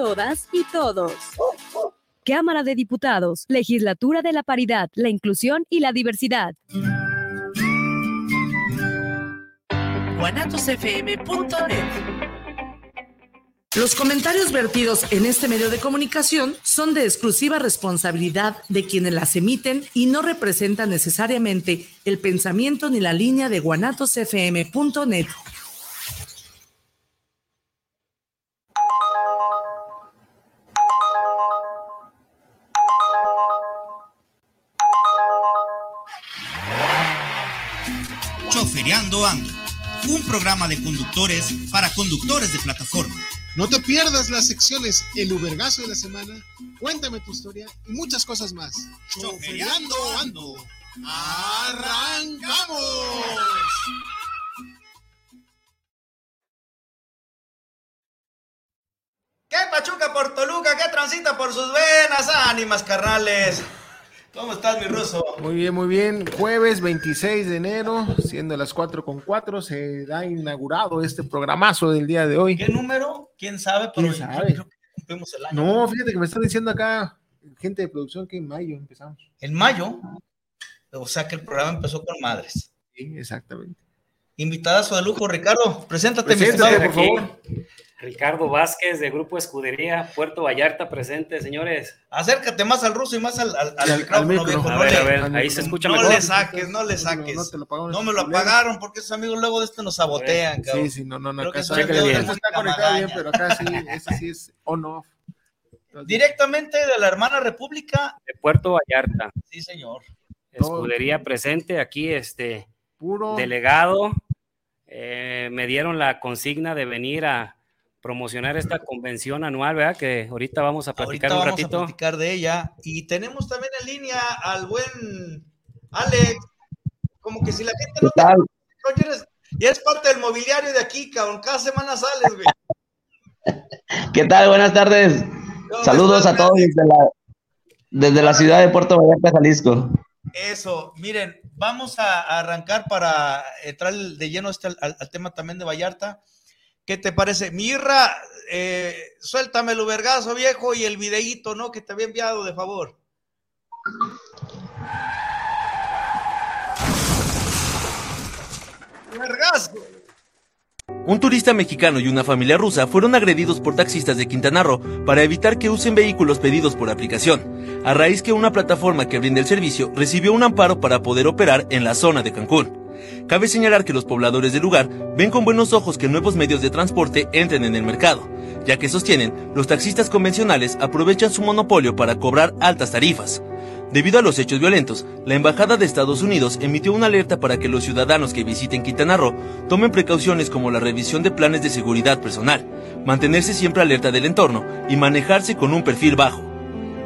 todas y todos. Cámara de Diputados, Legislatura de la Paridad, la Inclusión y la Diversidad. Los comentarios vertidos en este medio de comunicación son de exclusiva responsabilidad de quienes las emiten y no representan necesariamente el pensamiento ni la línea de guanatosfm.net. Ando, un programa de conductores para conductores de plataforma. No te pierdas las secciones El Ubergazo de la semana, Cuéntame tu historia y muchas cosas más. Choferiando Ando. ¡Arrancamos! ¿Qué Pachuca por Toluca? ¿Qué transita por sus venas? ¡Ánimas, carnales! ¿Cómo estás, mi ruso? Muy bien, muy bien. Jueves 26 de enero, siendo las 4 con 4, se da inaugurado este programazo del día de hoy. ¿Qué número? ¿Quién sabe? ¿Quién Pero yo sabe? creo que cumplimos el año. No, fíjate que me están diciendo acá, gente de producción, que en mayo empezamos. En mayo. O sea que el programa empezó con madres. Sí, exactamente. Invitadazo de lujo, Ricardo. Preséntate, mi Preséntate, estimado. por favor. Ricardo Vázquez de Grupo Escudería, Puerto Vallarta presente, señores. Acércate más al ruso y más al, al, al al- al micrófono, micro. viejo. A No ver, le- a ver, ahí micro. se escucha No mejor. le saques, no le saques. No te lo pagamos. No me lo apagaron porque esos amigos luego de esto nos sabotean, cabrón. Sí, sí, no, no, no. Acá que está, conectado bien, pero acá sí, ese sí es on-off. Entonces, Directamente de la hermana república. De Puerto Vallarta, Sí, señor. Escudería presente, aquí este Puro. delegado. eh, me dieron la consigna de venir a promocionar esta convención anual, ¿verdad? Que ahorita vamos a Ahorita platicar un vamos a ratito. platicar de ella. Y tenemos también en línea al buen Alex. Como que si la gente no te eres, ya eres parte del mobiliario de aquí, cabrón. Cada semana sales, güey. ¿Qué tal? Buenas tardes. ¿Cómo Saludos estás, a todos desde la, desde la ciudad de Puerto Vallarta, Jalisco. Eso, miren, vamos a, a arrancar para entrar de lleno este, al, al tema también de Vallarta. ¿Qué te parece? Mirra, eh, suéltame el vergazo viejo y el videíto, ¿no? Que te había enviado, de favor. Vergazo. Un turista mexicano y una familia rusa fueron agredidos por taxistas de Quintana Roo para evitar que usen vehículos pedidos por aplicación, a raíz que una plataforma que brinda el servicio recibió un amparo para poder operar en la zona de Cancún. Cabe señalar que los pobladores del lugar ven con buenos ojos que nuevos medios de transporte entren en el mercado, ya que sostienen los taxistas convencionales aprovechan su monopolio para cobrar altas tarifas. Debido a los hechos violentos, la Embajada de Estados Unidos emitió una alerta para que los ciudadanos que visiten Quintana Roo tomen precauciones como la revisión de planes de seguridad personal, mantenerse siempre alerta del entorno y manejarse con un perfil bajo.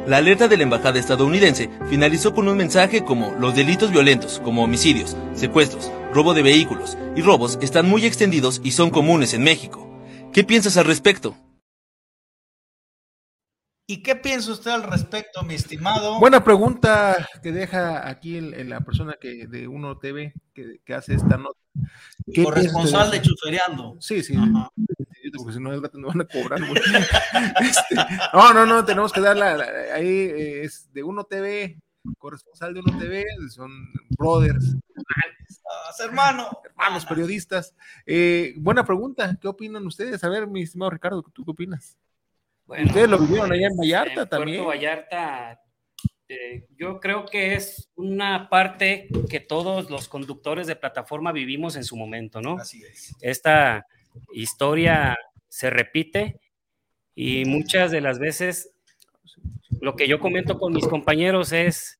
La alerta de la Embajada estadounidense finalizó con un mensaje como los delitos violentos, como homicidios, secuestros, robo de vehículos y robos están muy extendidos y son comunes en México. ¿Qué piensas al respecto? ¿Y qué piensa usted al respecto, mi estimado? Buena pregunta que deja aquí el- el- la persona que de Uno TV que, que hace esta nota. ¿Qué corresponsal de usted? Chuferiando. Sí, sí. Ajá. Porque si no, al rato nos van a cobrar. güey. Este, no, no, no, tenemos que dar la, la- ahí eh, es de Uno TV, corresponsal de Uno TV, son brothers, hermano. hermanos periodistas. Eh, buena pregunta, ¿qué opinan ustedes? A ver, mi estimado Ricardo, ¿tú qué opinas? Bueno, Ustedes lo vivieron allá en Vallarta en también. Puerto Vallarta, eh, yo creo que es una parte que todos los conductores de plataforma vivimos en su momento, ¿no? Así es. Esta historia se repite y muchas de las veces lo que yo comento con mis compañeros es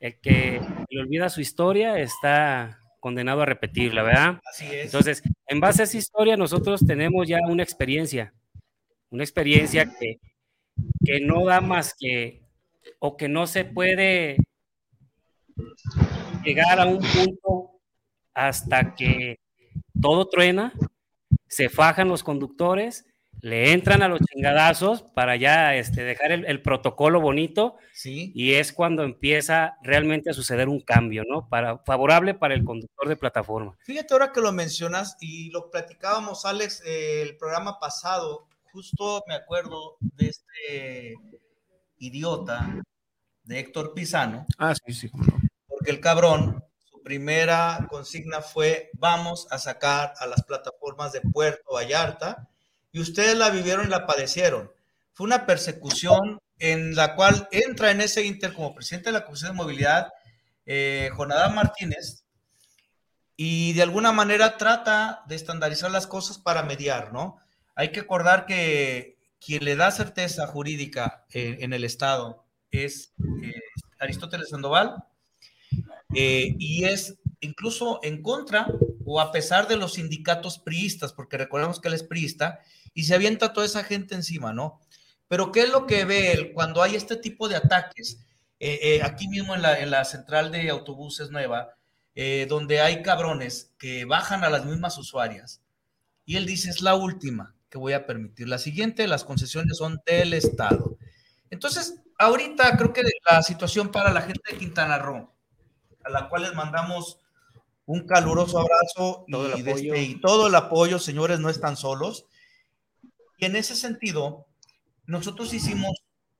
el que le olvida su historia está condenado a repetirla, ¿verdad? Así es. Entonces, en base a esa historia, nosotros tenemos ya una experiencia, una experiencia que, que no da más que, o que no se puede llegar a un punto hasta que todo truena, se fajan los conductores, le entran a los chingadazos para ya este, dejar el, el protocolo bonito Sí. y es cuando empieza realmente a suceder un cambio, ¿no? Para, favorable para el conductor de plataforma. Fíjate ahora que lo mencionas y lo platicábamos, Alex, eh, el programa pasado, justo me acuerdo de este idiota de Héctor Pisano. Ah, sí, sí. Porque el cabrón, primera consigna fue, vamos a sacar a las plataformas de Puerto Vallarta, y ustedes la vivieron y la padecieron. Fue una persecución en la cual entra en ese inter como presidente de la Comisión de Movilidad, eh, Jonadán Martínez, y de alguna manera trata de estandarizar las cosas para mediar, ¿no? Hay que acordar que quien le da certeza jurídica eh, en el Estado es eh, Aristóteles Sandoval eh, y es incluso en contra o a pesar de los sindicatos priistas, porque recordemos que él es priista y se avienta toda esa gente encima, ¿no? Pero ¿qué es lo que ve él cuando hay este tipo de ataques? aquí mismo en la, en la central de autobuses nueva, eh, donde hay cabrones que bajan a las mismas usuarias. Y él dice, es la última que voy a permitir. La siguiente, las concesiones son del Estado. Entonces, ahorita creo que la situación para la gente de Quintana Roo, a la cual les mandamos un caluroso abrazo Todo y, este- y todo el apoyo, señores, no están solos. Y en ese sentido, nosotros hicimos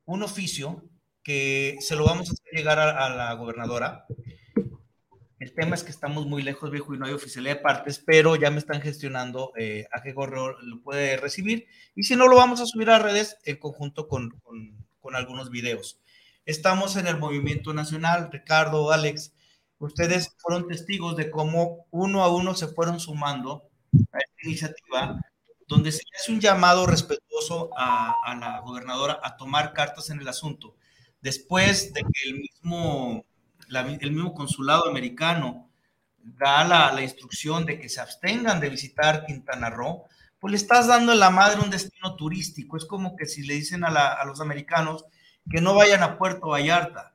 un oficio que se lo vamos a hacer llegar a, a la gobernadora. El tema es que estamos muy lejos, viejo, y no hay oficialidad de partes, pero ya me están gestionando eh, a qué correo lo puede recibir. Y si no, lo vamos a subir a redes en conjunto con, con- con algunos videos. Estamos en el movimiento nacional, Ricardo, Alex. Ustedes fueron testigos de cómo uno a uno se fueron sumando a esta iniciativa, donde se hace un llamado respetuoso a, la gobernadora a tomar cartas en el asunto. Después de que el mismo, la- el mismo consulado americano da la, la instrucción de que se abstengan de visitar Quintana Roo, pues le estás dando en la madre un destino turístico. Es como que si le dicen a, la- a los americanos que no vayan a Puerto Vallarta.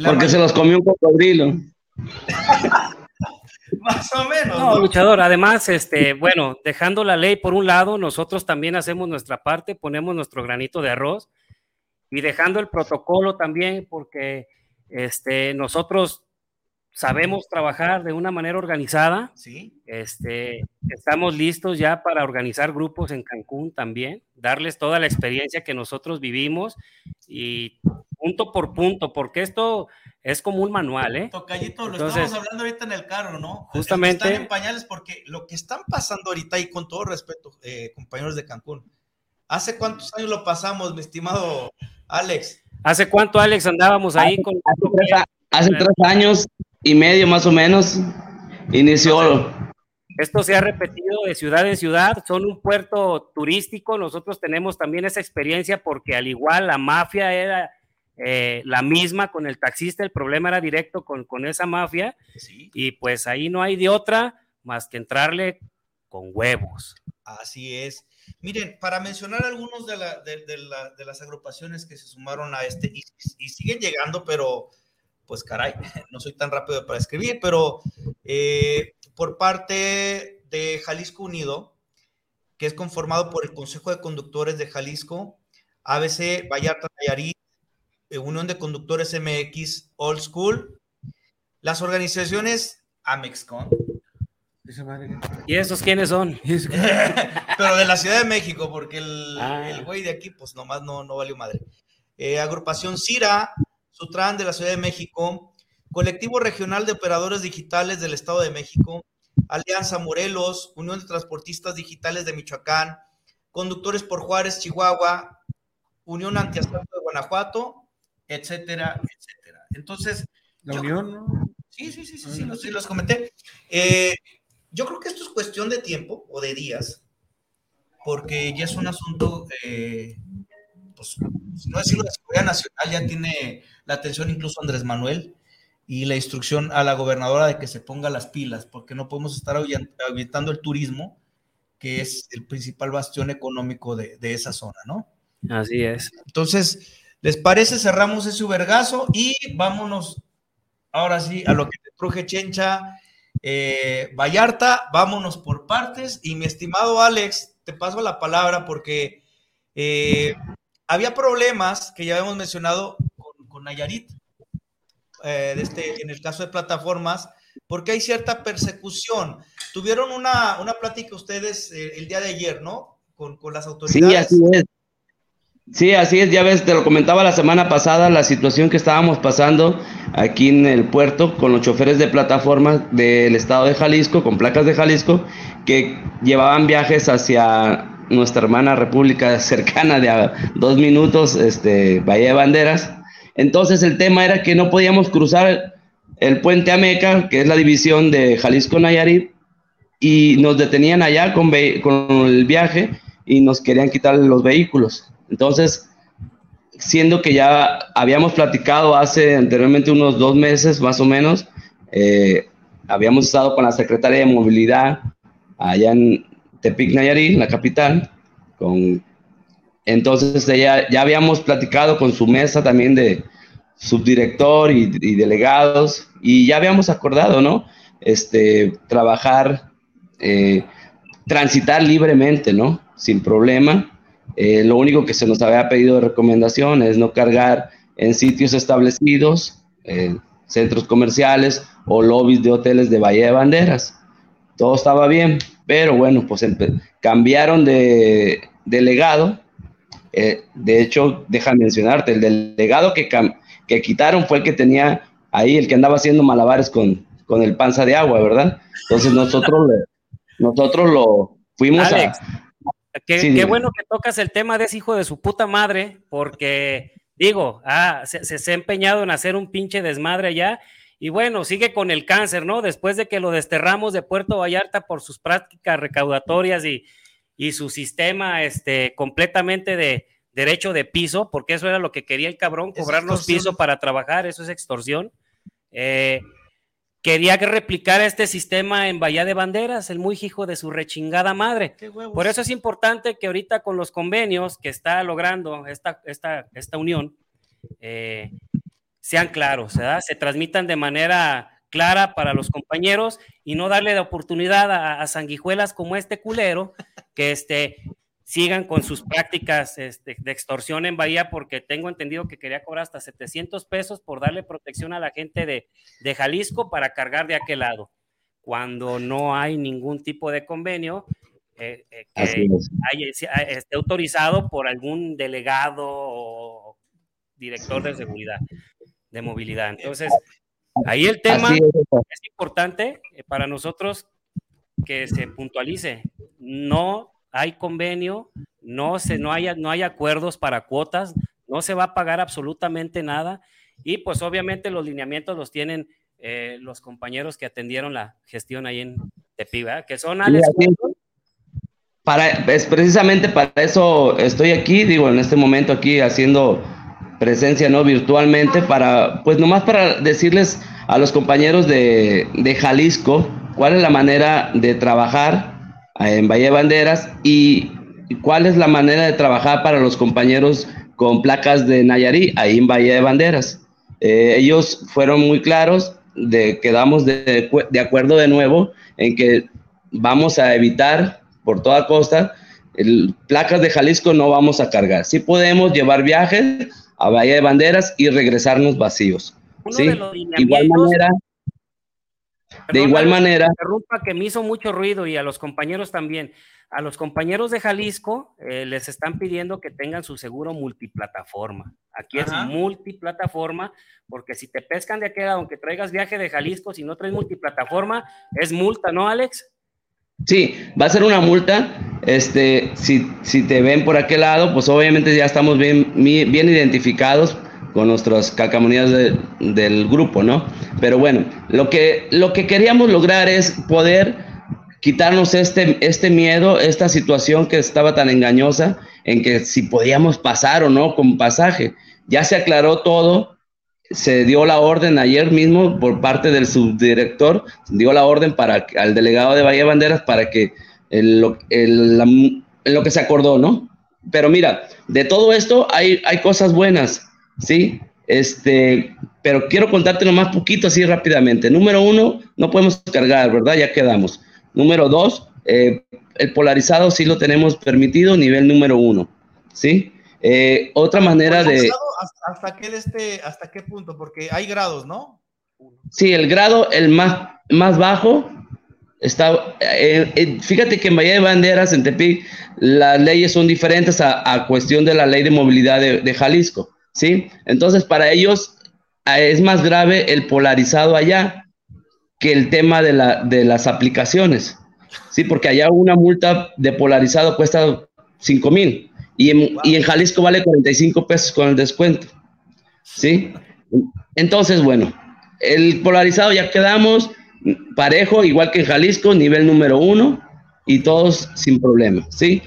La Porque se los comió un cocodrilo. Más o menos. No, ¿no? luchador, además, este, bueno, dejando la ley por un lado, nosotros también hacemos nuestra parte, ponemos nuestro granito de arroz y dejando el protocolo también, porque este, nosotros sabemos trabajar de una manera organizada. Sí. Este, estamos listos ya para organizar grupos en Cancún también, darles toda la experiencia que nosotros vivimos y punto por punto, porque esto es como un manual, ¿eh? Tocayito, lo Entonces, estamos hablando ahorita en el carro, ¿no? Justamente- Están en pañales porque lo que están pasando ahorita, y con todo respeto, eh, compañeros de Cancún, ¿hace cuántos años lo pasamos, mi estimado Alex? ¿Hace cuánto, Alex, andábamos ahí con... Hace tres, hace tres años y medio más o menos inició. Esto se ha repetido de ciudad en ciudad, son un puerto turístico, nosotros tenemos también esa experiencia porque al igual la mafia era eh, la misma con el taxista, el problema era directo con, con esa mafia Sí, y pues ahí no hay de otra más que entrarle con huevos. así es. Miren, para mencionar algunos de, la- de- de la- de las agrupaciones que se sumaron a este y, y siguen llegando, pero pues caray, no soy tan rápido para escribir, pero eh, por parte de Jalisco Unido, que es conformado por el Consejo de Conductores de Jalisco, ABC, Vallarta, Nayarit, Unión de Conductores MX, Old School, las organizaciones Amexcon. ¿Y esos quiénes son? pero de la Ciudad de México, porque el, Ah. el güey de aquí, pues nomás no, no valió madre. Eh, agrupación CIRA, Sutran de la Ciudad de México, Colectivo Regional de Operadores Digitales del Estado de México, Alianza Morelos, Unión de Transportistas Digitales de Michoacán, Conductores por Juárez, Chihuahua, Unión Antiasalto de Guanajuato, etcétera, etcétera. Entonces, La Yo- unión, ¿no? Sí, sí, sí, sí, sí, los, sí, los comenté. Eh, yo creo que esto es cuestión de tiempo o de días, porque ya es un asunto, eh, pues, si no decirlo de seguridad nacional, ya tiene la atención incluso Andrés Manuel y la instrucción a la gobernadora de que se ponga las pilas, porque no podemos estar ahuyen- ahuyentando el turismo, que es el principal bastión económico de, de esa zona, ¿no? Así es. Entonces, ¿les parece? Cerramos ese vergazo y vámonos ahora sí a lo que te truje Chencha, eh, Vallarta, vámonos por partes. Y mi estimado Alex, te paso la palabra porque eh, había problemas que ya habíamos mencionado con, con Nayarit, eh, de este, en el caso de plataformas, porque hay cierta persecución. Tuvieron una, una plática ustedes el día de ayer, ¿no? con, con las Sí, autoridades. así es. Sí, así es, ya ves, te lo comentaba la semana pasada, la situación que estábamos pasando aquí en el puerto con los choferes de plataforma del estado de Jalisco, con placas de Jalisco, que llevaban viajes hacia nuestra hermana república cercana de dos minutos, este, Bahía de Banderas. Entonces el tema era que no podíamos cruzar el puente Ameca, que es la división de Jalisco-Nayarit, y nos detenían allá con, con el viaje y nos querían quitar los vehículos. Entonces, siendo que ya habíamos platicado hace anteriormente unos dos meses más o menos, eh, habíamos estado con la secretaria de movilidad allá en Tepic Nayarit, la capital, con entonces ella, ya habíamos platicado con su mesa también de subdirector y, y delegados y ya habíamos acordado, ¿no? Este, trabajar, eh, transitar libremente, ¿no? Sin problema. Eh, lo único que se nos había pedido de recomendación es no cargar en sitios establecidos, eh, centros comerciales o lobbies de hoteles de Bahía de Banderas. Todo estaba bien, pero bueno, pues cambiaron de delegado. Eh, de hecho, deja mencionarte, el delegado que, que quitaron fue el que tenía ahí, el que andaba haciendo malabares con, con el panza de agua, ¿verdad? Entonces nosotros, le- nosotros lo fuimos Alex, a... Qué, Sí, qué dime. bueno que tocas el tema de ese hijo de su puta madre, porque digo, ah, se, se- se ha empeñado en hacer un pinche desmadre allá. Y bueno, sigue con el cáncer, ¿no? Después de que lo desterramos de Puerto Vallarta por sus prácticas recaudatorias y, y su sistema este, completamente de derecho de piso, porque eso era lo que quería el cabrón, cobrarnos piso para trabajar, eso es extorsión. Eh, quería que replicara este sistema en Bahía de Banderas, el muy hijo de su rechingada madre. Por eso es importante que ahorita con los convenios que está logrando esta, esta, esta unión, eh, sean claros, ¿verdad? se transmitan de manera clara para los compañeros y no darle la oportunidad a, a sanguijuelas como este culero que este, sigan con sus prácticas este, de extorsión en Bahía, porque tengo entendido que quería cobrar hasta 700 pesos por darle protección a la gente de, de Jalisco para cargar de aquel lado, cuando no hay ningún tipo de convenio eh, eh, que haya- esté autorizado por algún delegado o director de seguridad, de movilidad. Entonces, ahí el tema es. es importante eh, para nosotros que se puntualice. No hay convenio, no, se, no, hay, no hay acuerdos para cuotas, no se va a pagar absolutamente nada y pues obviamente los lineamientos los tienen eh, los compañeros que atendieron la gestión ahí en ¿verdad? que son Alex. Para, es precisamente para eso estoy aquí, digo, en este momento aquí haciendo presencia, ¿no? Virtualmente, para, pues nomás para decirles a los compañeros de, de Jalisco cuál es la manera de trabajar en Valle de Banderas y cuál es la manera de trabajar para los compañeros con placas de Nayarit ahí en Valle de Banderas. Eh, ellos fueron muy claros, de, quedamos de, de acuerdo de nuevo en que vamos a evitar por toda costa el, placas de Jalisco no vamos a cargar. Sí podemos llevar viajes a Bahía de Banderas y regresarnos vacíos. Uno ¿sí? de los De igual lineamientos- de igual manera, interrumpa que me hizo mucho ruido y a los compañeros también. A los compañeros de Jalisco eh, les están pidiendo que tengan su seguro multiplataforma. Aquí Ajá. es multiplataforma, porque si te pescan de aquel lado, aunque traigas viaje de Jalisco, si no traes multiplataforma, es multa, ¿no, Alex? Sí, va a ser una multa. Este, si, si te ven por aquel lado, pues obviamente ya estamos bien, bien identificados con nuestras calcamonías de- del grupo, ¿no? Pero bueno, lo que, lo que queríamos lograr es poder quitarnos este, este miedo, esta situación que estaba tan engañosa en que si podíamos pasar o no con pasaje. Ya se aclaró todo, se dio la orden ayer mismo por parte del subdirector, dio la orden para al delegado de Bahía Banderas para que el- el- lo que se acordó, ¿no? Pero mira, de todo esto hay, hay cosas buenas, ¿sí? Este, pero quiero contarte nomás poquito así rápidamente. Número uno, no podemos cargar, ¿verdad? Ya quedamos. Número dos, eh, el polarizado sí lo tenemos permitido, nivel número uno, ¿sí? Eh, otra manera de... ¿Hasta, hasta qué, este, ¿Hasta qué punto? Porque hay grados, ¿no? Sí, el grado, el más, más bajo, Está, eh, eh, fíjate que en Bahía de Banderas, en Tepic, las leyes son diferentes a, cuestión de la ley de movilidad de, Jalisco, ¿sí? Entonces, para ellos es más grave el polarizado allá que el tema de, la, de las aplicaciones, ¿sí? Porque allá una multa de polarizado cuesta 5 mil y en, y en Jalisco vale 45 pesos con el descuento, ¿sí? Entonces, bueno, el polarizado ya quedamos parejo, igual que en Jalisco, nivel número uno, y todos sin problema, ¿sí?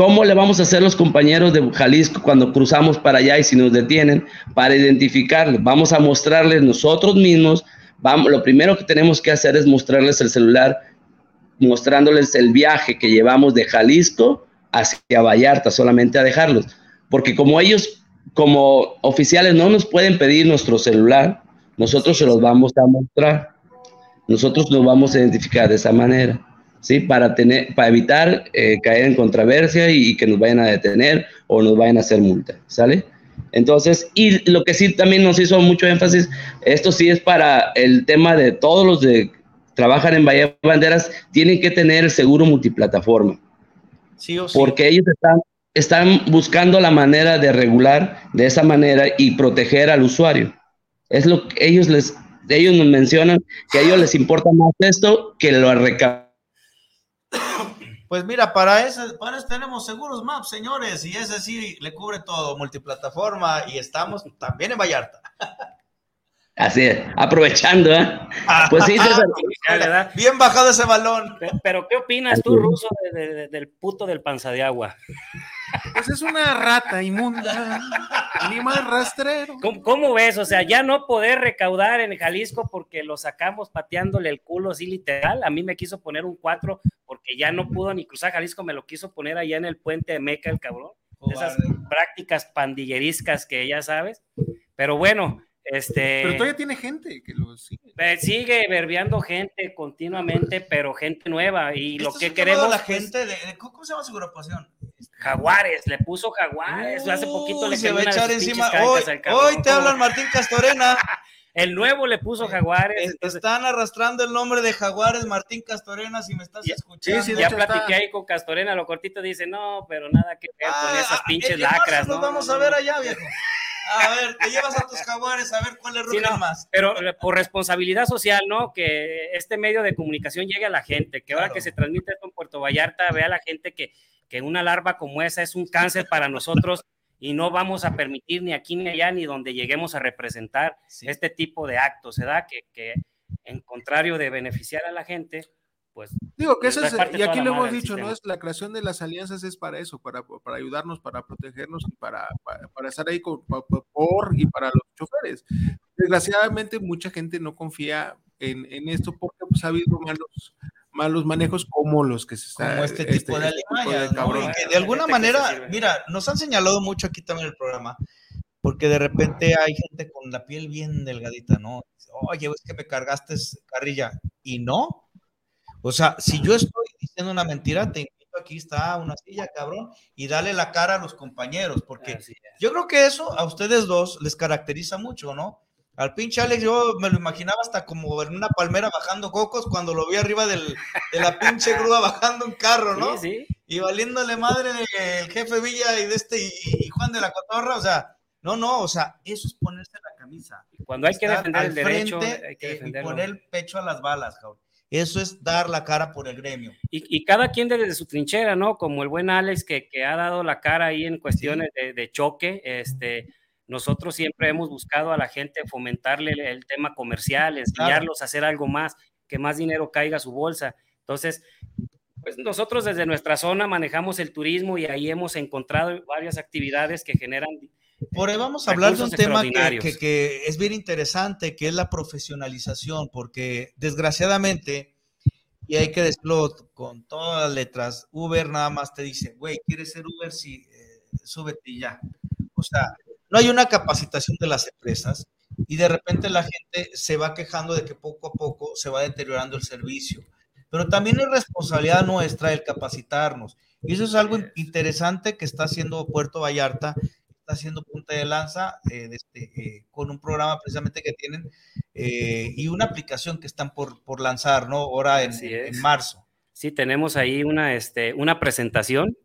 ¿Cómo le vamos a hacer los compañeros de Jalisco cuando cruzamos para allá y si nos detienen para identificarles? Vamos a mostrarles nosotros mismos, vamos, lo primero que tenemos que hacer es mostrarles el celular, mostrándoles el viaje que llevamos de Jalisco hacia Vallarta, solamente a dejarlos, porque como ellos, como oficiales, no nos pueden pedir nuestro celular, nosotros se los vamos a mostrar. Nosotros nos vamos a identificar de esa manera, ¿sí? Para, tener, para evitar eh, caer en controversia y, que nos vayan a detener o nos vayan a hacer multa, ¿sale? Entonces, y lo que sí también nos hizo mucho énfasis, esto sí es para el tema de todos los de trabajan en Bahía Banderas, tienen que tener el seguro multiplataforma. Sí o sí. Porque ellos están, están buscando la manera de regular de esa manera y proteger al usuario. Es lo que ellos les ellos nos mencionan que a ellos les importa más esto que lo recaudo. Pues mira, para eso, para eso tenemos seguros Maps, señores, y ese sí le cubre todo, multiplataforma, y estamos también en Vallarta. Así es, aprovechando, ¿eh? Pues sí, Bien bajado ese balón. Pero, ¿qué opinas tú, Ruso, del puto del panza de agua? Pues es una rata inmunda, animal rastrero. ¿Cómo, ves? O sea, ya no poder recaudar en Jalisco porque lo sacamos pateándole el culo así literal. A mí me quiso poner un 4 porque ya no pudo ni cruzar Jalisco, me lo quiso poner allá en el puente de Meca, el cabrón. Esas prácticas pandilleriscas que ya sabes. Pero bueno, este, pero todavía tiene gente que lo sigue. Sigue verbeando gente continuamente, pero gente nueva. Y lo que queremos. la gente de, ¿Cómo se llama su agrupación? Jaguares, le puso Jaguares. hace poquito le se va a echar encima. Hoy, hoy te hablan Martín Castorena. El nuevo le puso Jaguares. Están arrastrando el nombre de Jaguares, Martín Castorena, si me estás escuchando. Sí, ya platiqué ahí con Castorena, lo cortito dice, no, pero nada que ver con ah, esas pinches lacras. Nos vamos a ver allá, viejo. A ver, te llevas a tus jaguares a ver cuál es sí, más. Pero eh, por responsabilidad social, ¿no? Que este medio de comunicación llegue a la gente, que ahora que se transmite esto en Puerto Vallarta, vea a la gente que, que una larva como esa es un cáncer para nosotros y no vamos a permitir ni aquí ni allá ni donde lleguemos a representar este tipo de actos, ¿verdad? Que, que en contrario de beneficiar a la gente, pues... Digo que eso es, y aquí lo hemos dicho, ¿no? Es la creación de las alianzas es para eso, para, para ayudarnos, para protegernos y para, para, estar ahí por y para los choferes. Desgraciadamente mucha gente no confía en, en esto porque pues, ha habido malos, malos manejos como los que se están. Como este, tipo este, de Alemania, de alguna manera, mira, nos han señalado mucho aquí también el programa, porque de repente hay gente con la piel bien delgadita, ¿no? Oye, es que me cargaste carrilla. Y no, o sea, si yo estoy diciendo una mentira, te invito, aquí está una silla, cabrón, y dale la cara a los compañeros, porque yo creo que eso a ustedes dos les caracteriza mucho, ¿no? Al pinche Alex yo me lo imaginaba hasta como en una palmera bajando cocos cuando lo vi arriba del, de la pinche grúa bajando un carro, ¿no? Sí, sí. Y valiéndole madre el jefe Villa y de este y, Juan de la Cotorra, o sea, no, no, o sea, eso es ponerse la camisa. Cuando hay que defender el derecho, hay que eh, y poner el pecho a las balas, cabrón. Eso es dar la cara por el gremio. Y, cada quien desde su trinchera, ¿no? Como el buen Alex que, ha dado la cara ahí en cuestiones de, choque. Este, nosotros siempre hemos buscado a la gente fomentarle el, tema comercial, enseñarlos a hacer algo más, que más dinero caiga a su bolsa. Entonces, pues nosotros desde nuestra zona manejamos el turismo y ahí hemos encontrado varias actividades que generan por ahí vamos a hablar de un tema que, es bien interesante, que es la profesionalización, porque desgraciadamente, y hay que decirlo con todas las letras, Uber nada más te dice, güey, ¿quieres ser Uber? Sí, eh, súbete y ya. O sea, no hay una capacitación de las empresas y de repente la gente se va quejando de que poco a poco se va deteriorando el servicio. Pero también es responsabilidad nuestra el capacitarnos. Y eso es algo interesante que está haciendo Puerto Vallarta está haciendo punta de lanza eh, este, eh, con un programa precisamente que tienen y una aplicación que están por, por lanzar, ¿no? Ahora en, en, marzo. Sí, tenemos ahí una, este, una presentación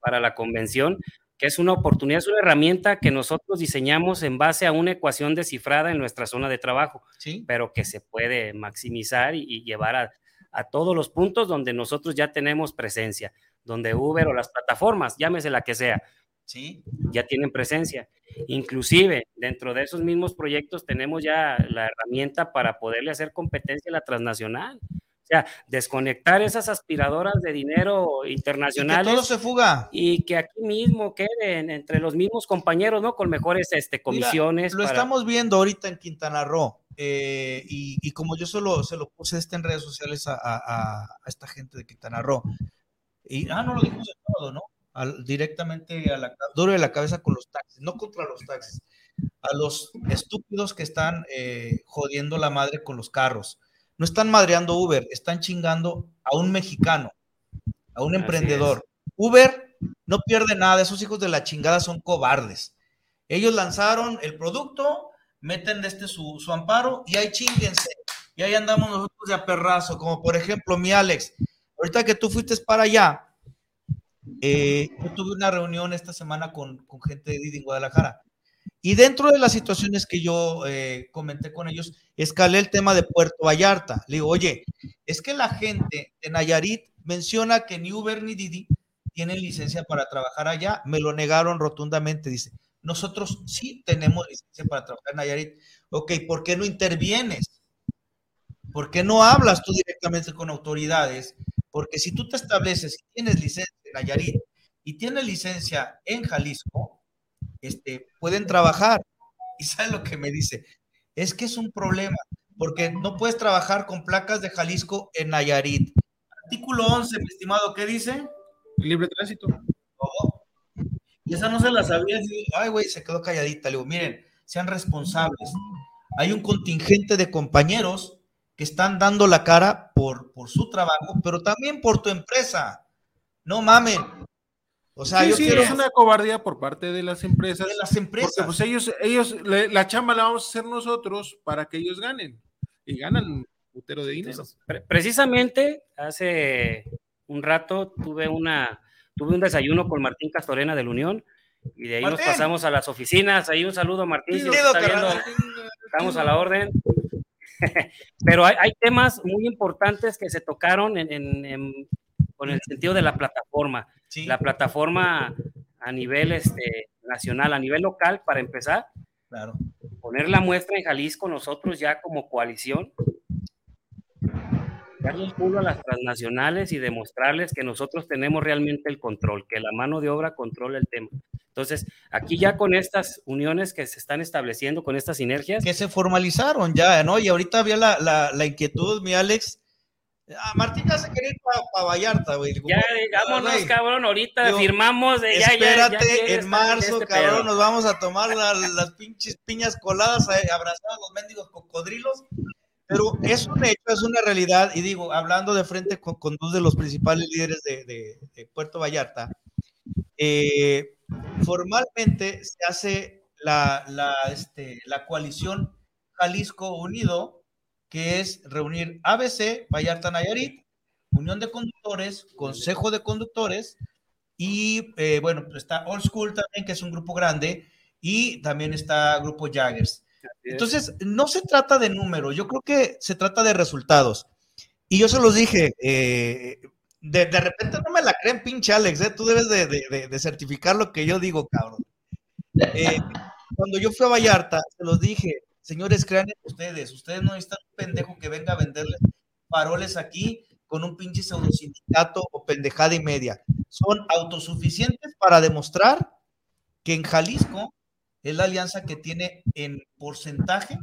para la convención que es una oportunidad, es una herramienta que nosotros diseñamos en base a una ecuación descifrada en nuestra zona de trabajo, ¿Sí? pero que se puede maximizar y, llevar a, a, todos los puntos donde nosotros ya tenemos presencia, donde Uber o las plataformas, llámese la que sea, ¿Sí? ya tienen presencia. Inclusive dentro de esos mismos proyectos tenemos ya la herramienta para poderle hacer competencia a la transnacional. O sea, desconectar esas aspiradoras de dinero internacionales. Y que todo se fuga. Y que aquí mismo queden entre los mismos compañeros, ¿no? Con mejores este, comisiones. lo estamos viendo ahorita en Quintana Roo. Eh, y, como yo solo se lo puse este en redes sociales a, esta gente de Quintana Roo. Y, ah, no lo dijimos de todo, ¿no? directamente a la, duro de la cabeza con los taxis, no contra los taxis, a los estúpidos que están eh, jodiendo la madre con los carros no están madreando Uber, están chingando a un mexicano, a un emprendedor. Uber no pierde nada, esos hijos de la chingada son cobardes. Ellos lanzaron el producto, meten de este su, amparo y ahí chinguense. Y ahí andamos nosotros de aperrazo, como por ejemplo mi Alex. Ahorita que tú fuiste para allá, eh, yo tuve una reunión esta semana con, con gente de Didi en Guadalajara. Y dentro de las situaciones que yo eh, comenté con ellos, escalé el tema de Puerto Vallarta. Le digo, oye, es que la gente de Nayarit menciona que ni Uber ni Didi tienen licencia para trabajar allá. Me lo negaron rotundamente. Dice, nosotros sí tenemos licencia para trabajar en Nayarit. Ok, ¿por qué no intervienes? ¿Por qué no hablas tú directamente con autoridades? Porque si tú te estableces y tienes licencia en Nayarit y tienes licencia en Jalisco, este, pueden trabajar. ¿Y sabe lo que me dice? Es que es un problema, porque no puedes trabajar con placas de Jalisco en Nayarit. Artículo 11, mi estimado, ¿qué dice? Libre tránsito. Y esa no se la sabía. Ay, güey, se quedó calladita. Le digo, miren, sean responsables. Hay un contingente de compañeros que están dando la cara por, por su trabajo, pero también por tu empresa. No mamen, o sea, sí, es una cobardía por parte de las empresas. De las empresas. Porque pues ellos, ellos, la chamba la vamos a hacer nosotros para que ellos ganen. Y ganan un putero de dinero. precisamente hace un rato tuve una, tuve un desayuno con Martín Castorena de la Unión y de ahí nos pasamos a las oficinas. Ahí un saludo, Martín. Si está viendo, estamos a la orden. Pero hay, temas muy importantes que se tocaron en, con el sentido de la plataforma. La plataforma a nivel este, nacional, a nivel local, para empezar. Claro. Poner la muestra en Jalisco nosotros ya como coalición. Darle un pulo a las transnacionales y demostrarles que nosotros tenemos realmente el control, que la mano de obra controla el tema. Entonces, aquí ya con estas uniones que se están estableciendo, con estas sinergias. Que se formalizaron ya, ¿no? Y ahorita había la, la, la inquietud, mi Alex, Ah, Martín ya se quería ir para Vallarta, güey. Ya, digámonos, cabrón, ahorita firmamos. De, ya, espérate, en marzo, este cabrón, nos vamos a tomar las pinches piñas coladas, eh, abrazar a los mendigos cocodrilos. Pero es un hecho, es una realidad. Y digo, hablando de frente con, dos de los principales líderes de, Puerto Vallarta, eh, formalmente se hace la, la, este, la coalición Jalisco Unido que es reunir ABC, Vallarta Nayarit, Unión de Conductores, Consejo de Conductores y, eh, bueno, pues está Old School también, que es un grupo grande, y también está Grupo Jaggers. Entonces, no se trata de número, yo creo que se trata de resultados. Y yo se los dije, eh, de, repente no me la creen, pinche Alex, ¿eh? tú debes de, certificar lo que yo digo, cabrón. cuando yo fui a Vallarta, se los dije, Señores, crean ustedes, ustedes no necesitan un pendejo que venga a venderles paroles aquí con un pinche pseudo sindicato o pendejada y media. Son autosuficientes para demostrar que en Jalisco es la alianza que tiene en porcentaje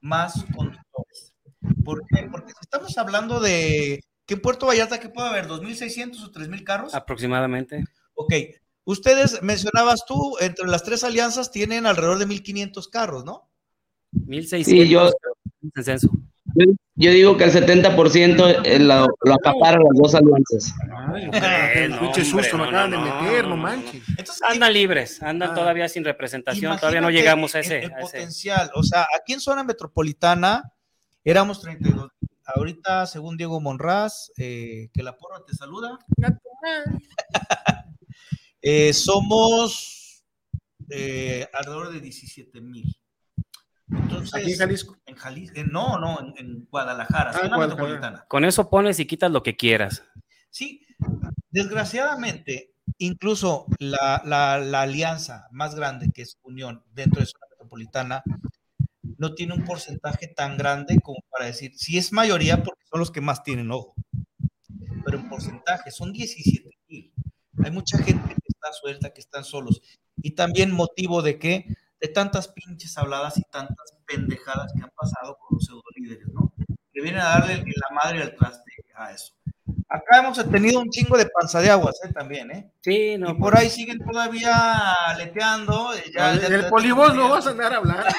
más conductores. ¿Por qué? Porque si estamos hablando de que en Puerto Vallarta que puede haber 2.600 o 3.000 carros. Aproximadamente. Ok. Ustedes mencionabas tú, entre las tres alianzas tienen alrededor de 1.500 carros, ¿no? 1600 sí, yo, yo, digo que el 70% lo, lo acapara las dos alianzas. el pinche susto me acaban de meter, no, manches. andan libres, andan ah, todavía sin representación, todavía no llegamos a ese. potencial, o sea, aquí en zona metropolitana éramos 32. Ahorita, según Diego Monraz, eh, que la porra te saluda. Eh, somos eh, alrededor de 17 mil. ¿Aquí en Jalisco? En Jalisco, no, no, en, Guadalajara, zona ah, metropolitana. Con eso pones y quitas lo que quieras. Sí, desgraciadamente, incluso la, la, alianza más grande que es Unión dentro de zona metropolitana no tiene un porcentaje tan grande como para decir, si es mayoría porque son los que más tienen ojo, pero en porcentaje son 17 mil. Hay mucha gente que está suelta, que están solos. Y también motivo de que, de tantas pinches habladas y tantas pendejadas que han pasado con los pseudo líderes, ¿no? Que vienen a darle la madre al traste a eso. Acá hemos tenido un chingo de panza de aguas, ¿eh? También, ¿eh? Sí, no. Y por ahí siguen todavía leteando. Ya, el polibos no vas a andar a hablar.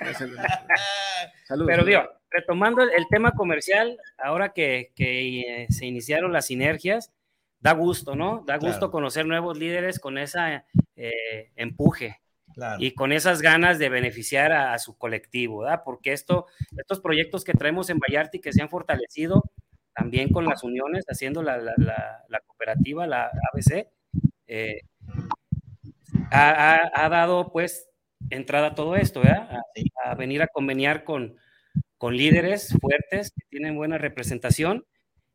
Pero digo, retomando el, tema comercial, ahora que, que, eh, se iniciaron las sinergias, da gusto, ¿no? Da gusto conocer nuevos líderes con ese eh, empuje. Y con esas ganas de beneficiar a, su colectivo, ¿verdad? Porque esto, estos proyectos que traemos en Vallarta y que se han fortalecido, también con las uniones, haciendo la, cooperativa, la ABC, eh, ha, dado pues entrada a todo esto, ¿verdad? A, venir a conveniar con, con líderes fuertes que tienen buena representación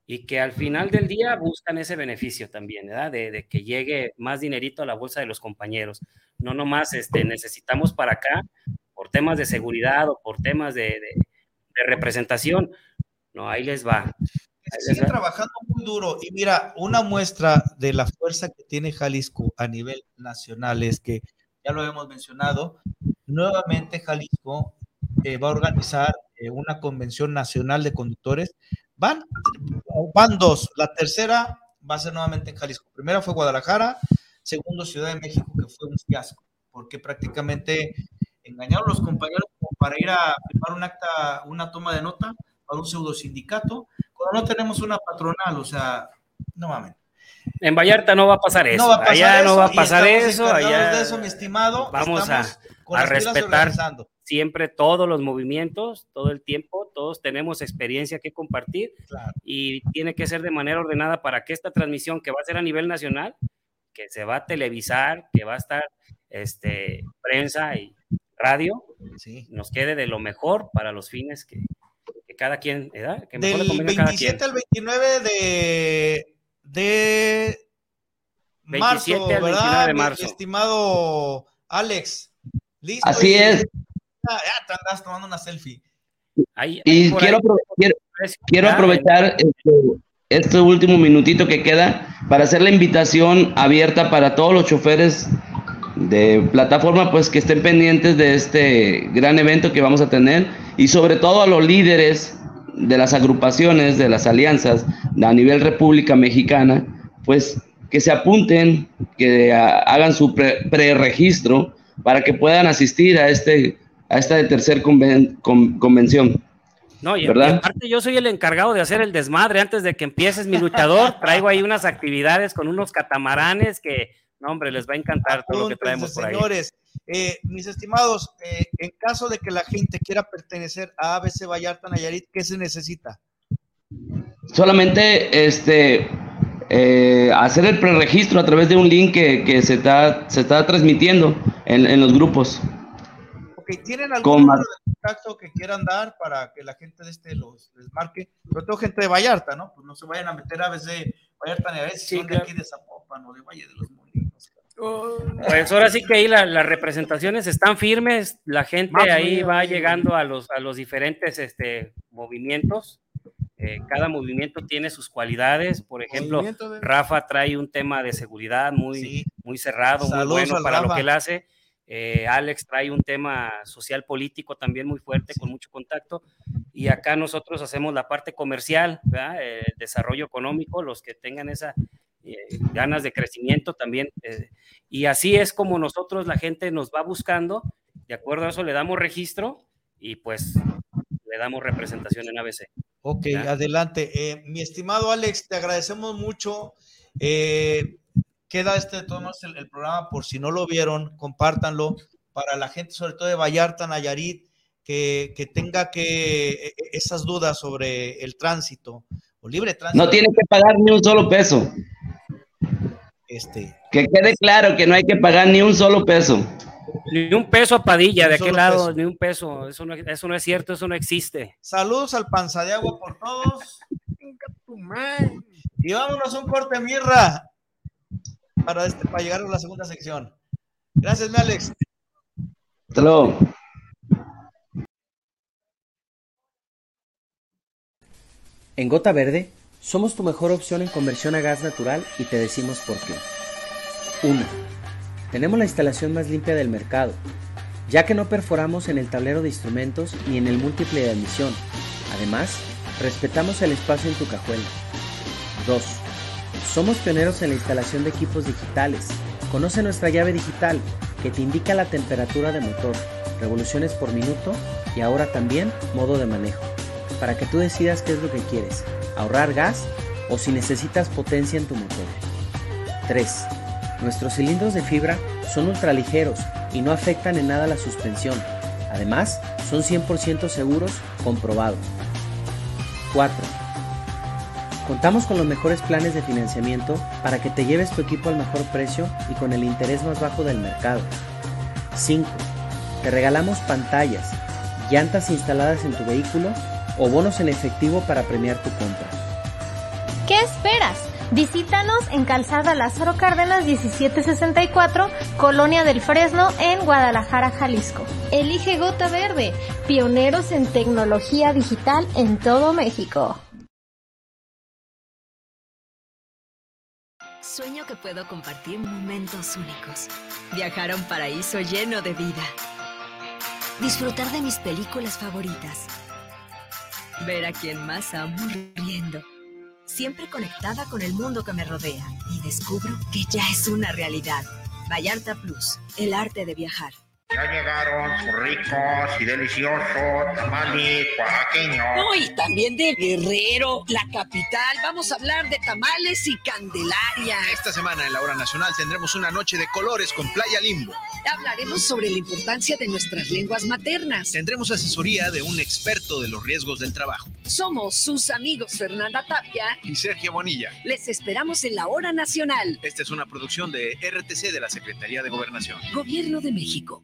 y que al final del día buscan ese beneficio también, ¿verdad? De, que llegue más dinerito a la bolsa de los compañeros. No nomás este, necesitamos para acá por temas de seguridad o por temas de representación. No, ahí les va. Sigue trabajando muy duro. Y mira, una muestra de la fuerza que tiene Jalisco a nivel nacional es que, ya lo hemos mencionado, nuevamente Jalisco eh, va a organizar eh, una convención nacional de conductores. Van, van dos. La tercera va a ser nuevamente en Jalisco. Primera fue Guadalajara, segundo Ciudad de México, que fue un fiasco, porque prácticamente engañaron a los compañeros para ir a firmar un acta, una toma de nota para un pseudo sindicato no tenemos una patronal, o sea, no mames. En Vallarta no va a pasar eso. No va a pasar allá eso, no va a pasar eso. Allá de eso, mi estimado. Vamos a, a respetar siempre todos los movimientos, todo el tiempo. Todos tenemos experiencia que compartir y tiene que ser de manera ordenada para que esta transmisión que va a ser a nivel nacional, que se va a televisar, que va a estar este, prensa y radio, nos quede de lo mejor para los fines que, cada quien, ¿verdad? Que Del 27 al 29 de, de marzo, ¿verdad? De marzo. Mi estimado Alex. ¿Listo? Así es. Ya, te andas tomando una selfie. y quiero, quiero, aprovechar este, este, último minutito que queda para hacer la invitación abierta para todos los choferes de plataforma, pues que estén pendientes de este gran evento que vamos a tener y sobre todo a los líderes de las agrupaciones, de las alianzas a nivel República Mexicana, pues que se apunten, que hagan su preregistro para que puedan asistir a, este, a esta tercer convención. No, y, aparte yo soy el encargado de hacer el desmadre antes de que empieces mi luchador. Traigo ahí unas actividades con unos catamaranes que, no, hombre, les va a encantar todo lo que traemos por ahí. Señores, eh, mis estimados, eh, en caso de que la gente quiera pertenecer a ABC Vallarta Nayarit, ¿qué se necesita? Solamente este eh, hacer el preregistro a través de un link que, se, está, se está transmitiendo en, los grupos. Ok, ¿tienen algún número de contacto que quieran dar para que la gente de este los les marque? Sobre todo gente de Vallarta, ¿no? Pues no se vayan a meter a ABC Vallarta Nayarit, si son de aquí de Zapopan o de Valle de los Molinos. Pues ahora sí que ahí las representaciones están firmes, la gente ahí va llegando a los, a los diferentes este, movimientos. Eh, cada movimiento tiene sus cualidades. Por ejemplo, Rafa trae un tema de seguridad muy, muy cerrado, muy bueno para lo que él hace. Eh, Alex trae un tema social político también muy fuerte, con mucho contacto. Y acá nosotros hacemos la parte comercial, el desarrollo económico, los que tengan esa, eh, ganas de crecimiento también. Eh, y así es como nosotros, la gente nos va buscando, de acuerdo a eso le damos registro y pues le damos representación en ABC. Ok, adelante. Eh, mi estimado Alex, te agradecemos mucho. Eh, queda este tono el, el, programa por si no lo vieron, compártanlo para la gente, sobre todo de Vallarta, Nayarit, que, que tenga que e, e, esas dudas sobre el tránsito o libre tránsito. No tiene que pagar ni un solo peso. Este. Que quede claro que no hay que pagar ni un solo peso. Ni un peso a Padilla, de aquel lado, ni un peso. Eso no, eso no es cierto, eso no existe. Saludos al panza de agua por todos. Y vámonos a un corte mirra para, este, para llegar a la segunda sección. Gracias, mi Alex. Hasta luego. En Gota Verde somos tu mejor opción en conversión a gas natural y te decimos por qué. 1. Tenemos la instalación más limpia del mercado, ya que no perforamos en el tablero de instrumentos ni en el múltiple de admisión. Además, respetamos el espacio en tu cajuela. 2. Somos pioneros en la instalación de equipos digitales. Conoce nuestra llave digital que te indica la temperatura de motor, revoluciones por minuto y ahora también modo de manejo, para que tú decidas qué es lo que quieres, ahorrar gas o si necesitas potencia en tu motor. 3. Nuestros cilindros de fibra son ultraligeros y no afectan en nada la suspensión. Además, son 100% seguros, comprobado. 4. Contamos con los mejores planes de financiamiento para que te lleves tu equipo al mejor precio y con el interés más bajo del mercado. 5. Te regalamos pantallas, llantas instaladas en tu vehículo o bonos en efectivo para premiar tu compra. ¿Qué esperas? Visítanos en Calzada Lázaro Cárdenas 1764, Colonia del Fresno, en Guadalajara, Jalisco. Elige Gota Verde, pioneros en tecnología digital en todo México. Sueño que puedo compartir momentos únicos. Viajar a un paraíso lleno de vida. Disfrutar de mis películas favoritas. Ver a quien más amo riendo siempre conectada con el mundo que me rodea y descubro que ya es una realidad. Vallarta Plus, el arte de viajar. Ya llegaron sus ricos y deliciosos tamales oaxaqueños. No, y también de Guerrero, la capital. Vamos a hablar de tamales y candelaria. Esta semana en la hora nacional tendremos una noche de colores con Playa Limbo. Hablaremos sobre la importancia de nuestras lenguas maternas. Tendremos asesoría de un experto de los riesgos del trabajo. Somos sus amigos Fernanda Tapia y Sergio Bonilla. Les esperamos en la hora nacional. Esta es una producción de RTC de la Secretaría de Gobernación. Gobierno de México.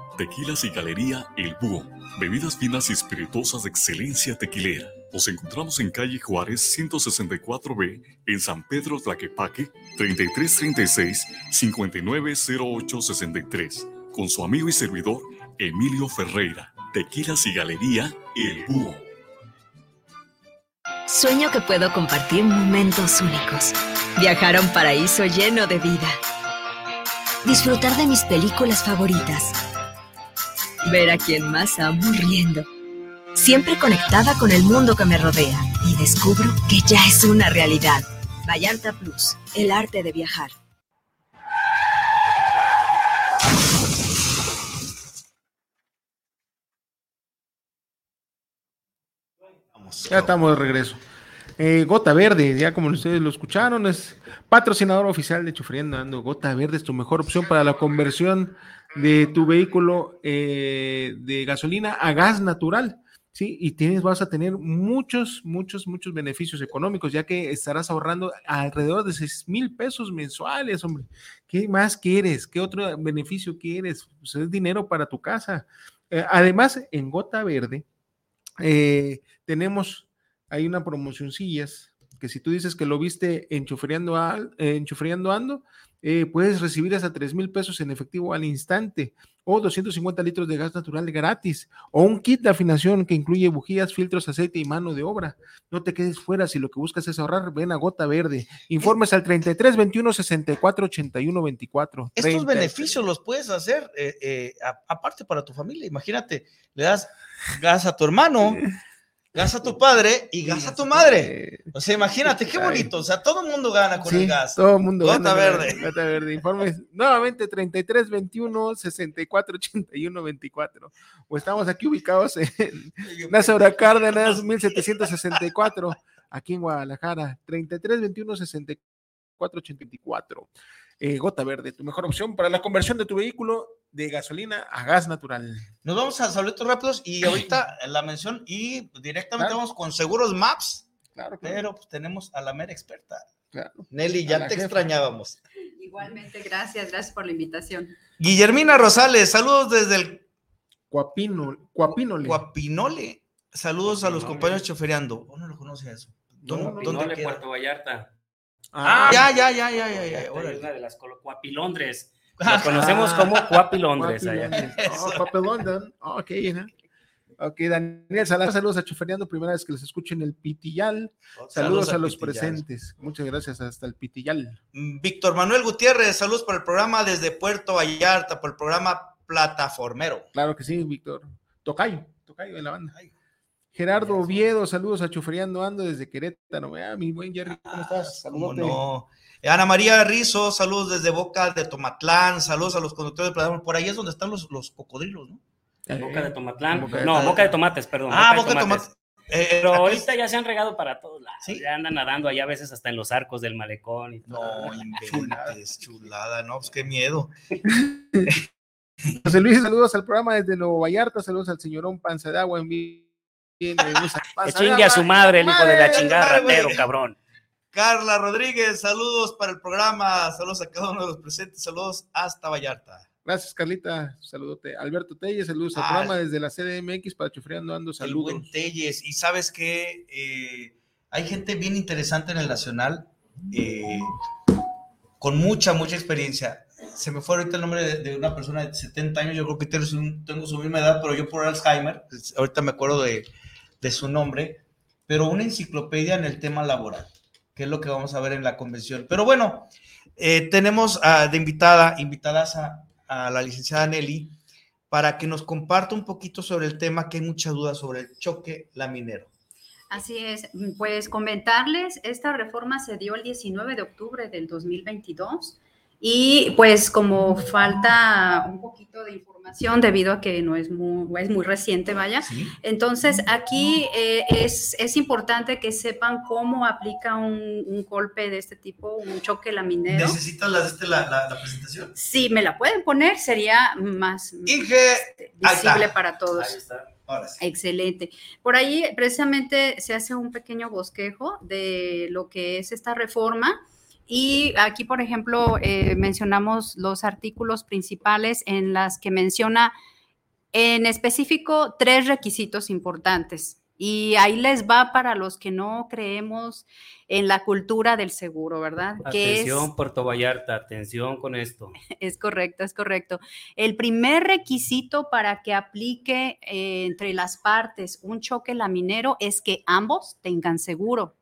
Tequilas y Galería El Búho. Bebidas finas y espirituosas de excelencia tequilera. Nos encontramos en calle Juárez 164B, en San Pedro Tlaquepaque, 3336-590863, con su amigo y servidor Emilio Ferreira. Tequilas y Galería El Búho. Sueño que puedo compartir momentos únicos. Viajar a un paraíso lleno de vida. Disfrutar de mis películas favoritas ver a quien más amo riendo. Siempre conectada con el mundo que me rodea y descubro que ya es una realidad. Vallarta Plus, el arte de viajar. Ya estamos de regreso. Eh, Gota Verde, ya como ustedes lo escucharon, es patrocinador oficial de Chufriendo. Gota Verde es tu mejor opción para la conversión de tu vehículo eh, de gasolina a gas natural. Sí, y tienes, vas a tener muchos, muchos, muchos beneficios económicos, ya que estarás ahorrando alrededor de 6 mil pesos mensuales, hombre. ¿Qué más quieres? ¿Qué otro beneficio quieres? Pues es dinero para tu casa. Eh, además, en Gota Verde, eh, tenemos, hay una promocioncillas, que si tú dices que lo viste en en Chufriando Ando, eh, puedes recibir hasta 3 mil pesos en efectivo al instante o 250 litros de gas natural gratis, o un kit de afinación que incluye bujías, filtros, aceite y mano de obra. No te quedes fuera si lo que buscas es ahorrar, ven a Gota Verde. Informes al 33 21 64 81 24. Estos beneficios los puedes hacer eh, eh, aparte para tu familia. Imagínate, le das gas a tu hermano. gas a tu padre y gas a tu madre. O sea, imagínate qué bonito. O sea, todo el mundo gana con el gas. Todo el mundo gana. verde. Gota verde. Informes nuevamente 33 21 64 81 24. O estamos aquí ubicados en Názaro Cárdenas 1764, aquí en Guadalajara. 33 21 64 84. Eh, Gota Verde, tu mejor opción para la conversión de tu vehículo de gasolina a gas natural. Nos vamos a saludos rápidos y ahorita la mención y directamente vamos con Seguros Maps. Claro, Pero pues, tenemos a la mera experta. Nelly, ya te extrañábamos. Igualmente, gracias, gracias por la invitación. Guillermina Rosales, saludos desde el Cuapino, Cuapinole. Cuapinole. Saludos a los compañeros chofereando. ¿O no lo conoce eso? ¿Dónde, ¿Dónde Puerto Vallarta. Ah, ya, ya, ya, ya, ya, ya. Una de las Cuapilondres. La conocemos como Cuapilondres. Oh, Cuapilondres. Oh, ok, Ok, Daniel Salas, saludos a Chuferiando, primera vez que les escucho en el Pitillal. Oh, saludos, a los presentes. Muchas gracias, hasta el Pitillal. Mm, Víctor Manuel Gutiérrez, saludos por el programa desde Puerto Vallarta, por el programa Plataformero. Claro que sí, Víctor. Tocayo, Tocayo de la banda. Gerardo Oviedo, saludos a Chuferiando Ando desde Querétaro. Ah, mi buen Jerry, ¿cómo estás? Saludos. No. Ana María Rizo, saludos desde Boca de Tomatlán, saludos a los conductores de plataforma. Por ahí es donde están los, los cocodrilos, ¿no? Boca de Tomatlán. no, Boca de Tomates, perdón. Ah, Boca, de Tomates. Eh, Pero ahorita ya se han regado para todos lados. Ya andan nadando allá a veces hasta en los arcos del malecón. Y todo. No, inventes, chulada, no, pues qué miedo. José Luis, saludos al programa desde Nuevo Vallarta, saludos al señorón Panza de Agua en que chingue a su madre, el hijo de la chingada ratero, cabrón. Carla Rodríguez, saludos para el programa, saludos a cada uno de los presentes, saludos hasta Vallarta. Gracias, Carlita. Saludote. Alberto Telles, saludos al programa desde la CDMX para Chufriando Ando. Saludos. buen Telles. Y sabes que eh, hay gente bien interesante en el Nacional, eh, con mucha, mucha experiencia. Se me fue ahorita el nombre de, una persona de 70 años, yo creo que tengo su misma edad, pero yo por Alzheimer, ahorita me acuerdo de, de su nombre, pero una enciclopedia en el tema laboral, que es lo que vamos a ver en la convención. Pero bueno, eh, tenemos de invitada, invitadas a, a, la licenciada Nelly, para que nos comparta un poquito sobre el tema, que hay mucha duda sobre el choque laminero. Así es, pues comentarles, esta reforma se dio el 19 de octubre del 2022 y pues como falta un poquito de información debido a que no es muy, es muy reciente, vaya, entonces aquí eh, es, es, importante que sepan cómo aplica un, golpe de este tipo, un choque laminero. ¿Necesitas la, este, la, la, presentación? Sí, me la pueden poner, sería más este, visible para todos. Ahí está. Excelente. Por ahí precisamente se hace un pequeño bosquejo de lo que es esta reforma y aquí, por ejemplo, eh, mencionamos los artículos principales en las que menciona en específico tres requisitos importantes. Y ahí les va para los que no creemos en la cultura del seguro, ¿verdad? Atención, Puerto Vallarta, atención con esto. Es correcto, es correcto. El primer requisito para que aplique eh, entre las partes un choque laminero es que ambos tengan seguro.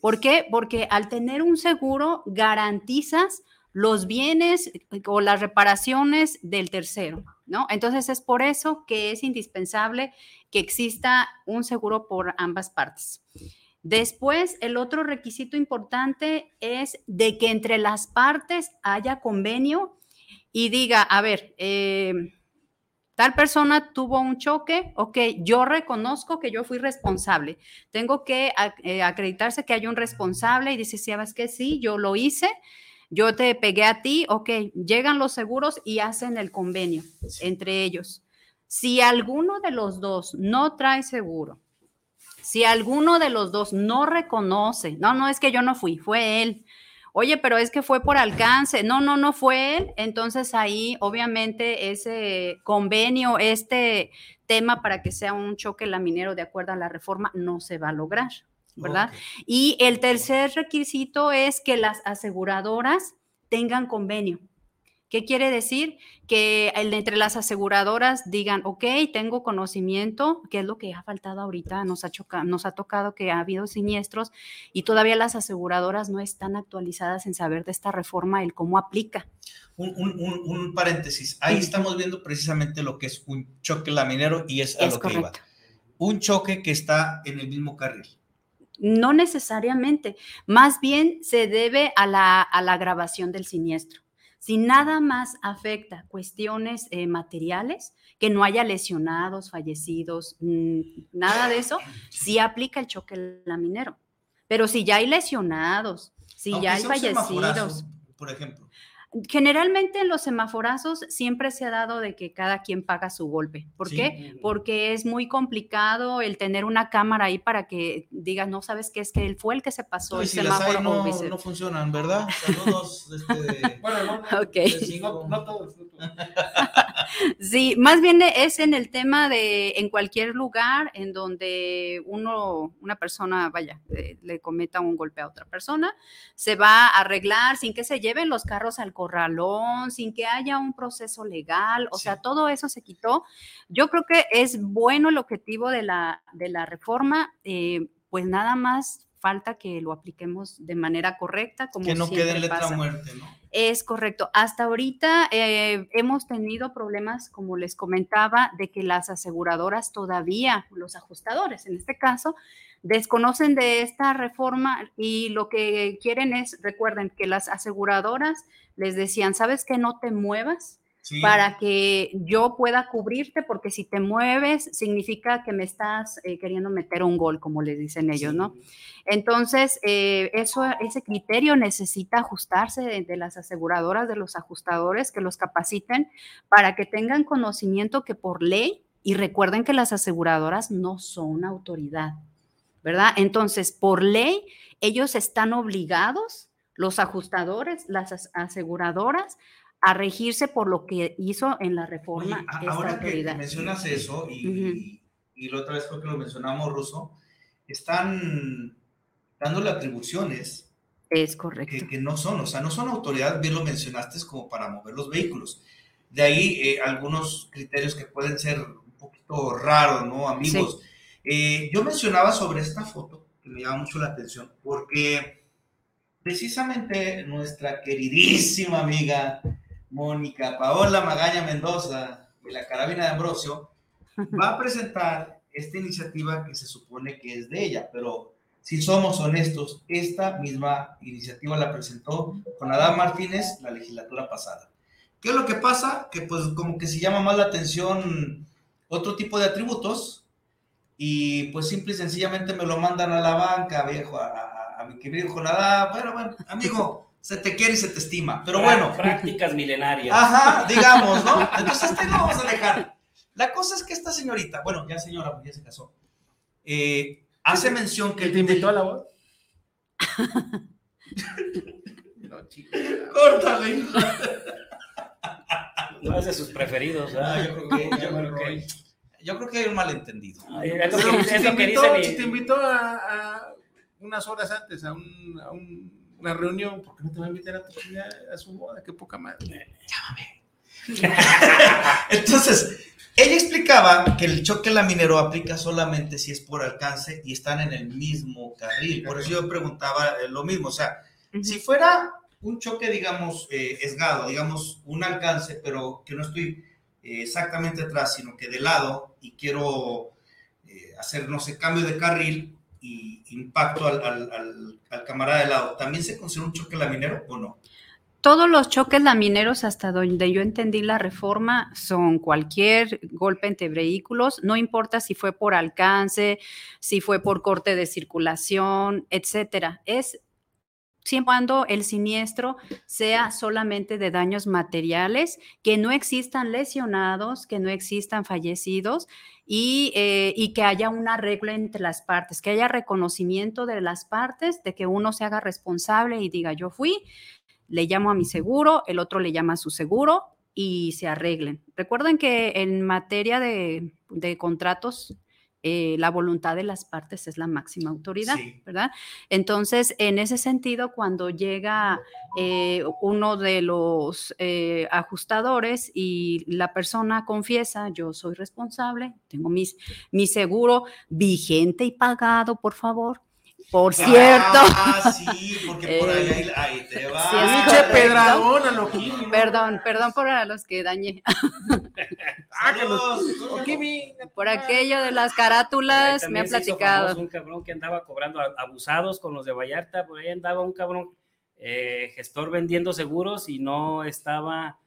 ¿Por qué? Porque al tener un seguro garantizas los bienes o las reparaciones del tercero, ¿no? Entonces es por eso que es indispensable que exista un seguro por ambas partes. Después, el otro requisito importante es de que entre las partes haya convenio y diga, a ver, eh, tal persona tuvo un choque, ok, yo reconozco que yo fui responsable. Tengo que eh, acreditarse que hay un responsable y dice, ¿sabes que Sí, yo lo hice, yo te pegué a ti, ok, llegan los seguros y hacen el convenio entre ellos. Si alguno de los dos no trae seguro, si alguno de los dos no reconoce, no, no es que yo no fui, fue él, oye, pero es que fue por alcance, no, no, no fue él, entonces ahí obviamente ese convenio, este tema para que sea un choque laminero de acuerdo a la reforma no se va a lograr, ¿verdad? Y el tercer requisito es que las aseguradoras tengan convenio. ¿Qué quiere decir? Que entre las aseguradoras digan, ok, tengo conocimiento, que es lo que ha faltado ahorita, nos ha, nos ha tocado que ha habido siniestros y todavía las aseguradoras no están actualizadas en saber de esta reforma, el cómo aplica. Un, paréntesis, ahí estamos viendo precisamente lo que es un choque laminero y es a lo que iba. Un choque que está en el mismo carril. No necesariamente, más bien se debe a la, a la grabación del siniestro. Si nada más afecta cuestiones eh, materiales, que no haya lesionados, fallecidos, nada de eso, sí aplica el choque laminero. Pero si ya hay lesionados, si ya hay fallecidos. Por ejemplo. Generalmente en los semaforazos siempre se ha dado de que cada quien paga su golpe. ¿Por qué? Porque es muy complicado el tener una cámara ahí para que digas, no sabes qué es que él fue el que se pasó el semáforo. no, no funcionan, ¿verdad? Saludos. Este, bueno, no, no, no, todo sí, más bien es en el tema de en cualquier lugar en donde uno, una persona, vaya, eh, le cometa un golpe a otra persona, se va a arreglar sin que se lleven los carros al corralón, sin que haya un proceso legal, o sea, todo eso se quitó. Yo creo que es bueno el objetivo de la, de la reforma, eh, pues nada más falta que lo apliquemos de manera correcta. Como que no quede letra muerte, ¿no? Es correcto. Hasta ahorita eh, hemos tenido problemas, como les comentaba, de que las aseguradoras todavía, los ajustadores en este caso, desconocen de esta reforma y lo que quieren es, recuerden que las aseguradoras les decían, ¿sabes que no te muevas? Para que yo pueda cubrirte, porque si te mueves significa que me estás eh, queriendo meter un gol, como les dicen ellos, ¿no? Entonces, eh, eso, ese criterio necesita ajustarse de, de, las aseguradoras, de los ajustadores, que los capaciten para que tengan conocimiento que por ley, y recuerden que las aseguradoras no son autoridad, ¿verdad? Entonces, por ley, ellos están obligados, los ajustadores, las aseguradoras, a regirse por lo que hizo en la reforma. ahora que mencionas eso, y, y, la otra vez creo que lo mencionamos, Ruso, están dándole atribuciones. Es correcto. Que, no son, o sea, no son autoridad, bien lo mencionaste, como para mover los vehículos. De ahí eh, algunos criterios que pueden ser un poquito raros, ¿no, amigos? Eh, yo mencionaba sobre esta foto, que me llama mucho la atención, porque precisamente nuestra queridísima amiga Mónica Paola Magaña Mendoza de la Carabina de Ambrosio va a presentar esta iniciativa que se supone que es de ella, pero si somos honestos, esta misma iniciativa la presentó con Adán Martínez la legislatura pasada. ¿Qué es lo que pasa? Que pues como que se llama más la atención otro tipo de atributos y pues simple y sencillamente me lo mandan a la banca, viejo, a, mi querido Jonadá. Bueno, bueno, amigo, se te quiere y se te estima, pero bueno. Prácticas milenarias. Ajá, digamos, ¿no? Entonces, este lo vamos a dejar. La cosa es que esta señorita, bueno, ya señora, ya se casó, eh, hace mención que... ¿Te invitó a la voz? no, chica. Córtale. No es de sus preferidos, ¿verdad? yo creo que... Yo creo que yo creo que hay un malentendido. es si, te invitó, si te invitó a, a, unas horas antes a, un, a un, una reunión, ¿por qué no te va a invitar a, tu, a su boda? Qué poca madre. Llámame. Entonces, ella explicaba que el choque laminero aplica solamente si es por alcance y están en el mismo carril. Por eso yo preguntaba eh, lo mismo. O sea, si fuera un choque, digamos, eh, esgado, digamos, un alcance, pero que no estoy eh, exactamente atrás, sino que de lado y quiero eh, hacer, no sé, cambio de carril y impacto al, al, al, camarada de lado, ¿también se considera un choque laminero o no? Todos los choques lamineros, hasta donde yo entendí la reforma, son cualquier golpe entre vehículos, no importa si fue por alcance, si fue por corte de circulación, etcétera. Es siempre cuando el siniestro sea solamente de daños materiales, que no existan lesionados, que no existan fallecidos y, eh, y, que haya un arreglo entre las partes, que haya reconocimiento de las partes, de que uno se haga responsable y diga, yo fui, le llamo a mi seguro, el otro le llama a su seguro y se arreglen. Recuerden que en materia de, de contratos eh, la voluntad de las partes es la máxima autoridad, ¿verdad? Entonces, en ese sentido, cuando llega eh, uno de los eh, ajustadores y la persona confiesa, yo soy responsable, tengo mis, mi seguro vigente y pagado, por favor, por cierto. Ah, sí, porque por ahí, ahí te va. Sí, es Perdón, perdón por a los que dañé. por aquello de las carátulas me ha platicado. Un cabrón que andaba cobrando abusados con los de Vallarta, por ahí andaba un cabrón eh, gestor vendiendo seguros y no estaba,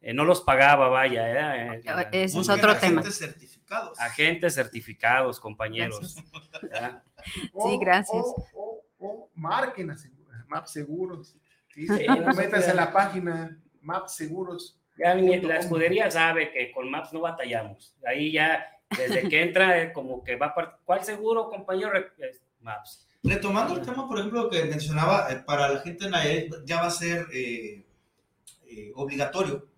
eh, no los pagaba, vaya. Eh, Ese es otro tema. Certificados. Agentes certificados, compañeros. Sí, gracias. O, o, marquen a Map Seguros. Sí, métanse a la página Map Seguros. Ya la escudería sabe que con Maps no batallamos. Ahí ya, desde que entra, como que va a... ¿Cuál seguro, compañero? Maps. Retomando el tema, por ejemplo, que mencionaba, eh, para la gente en Nayarit ya va a ser eh, eh, obligatorio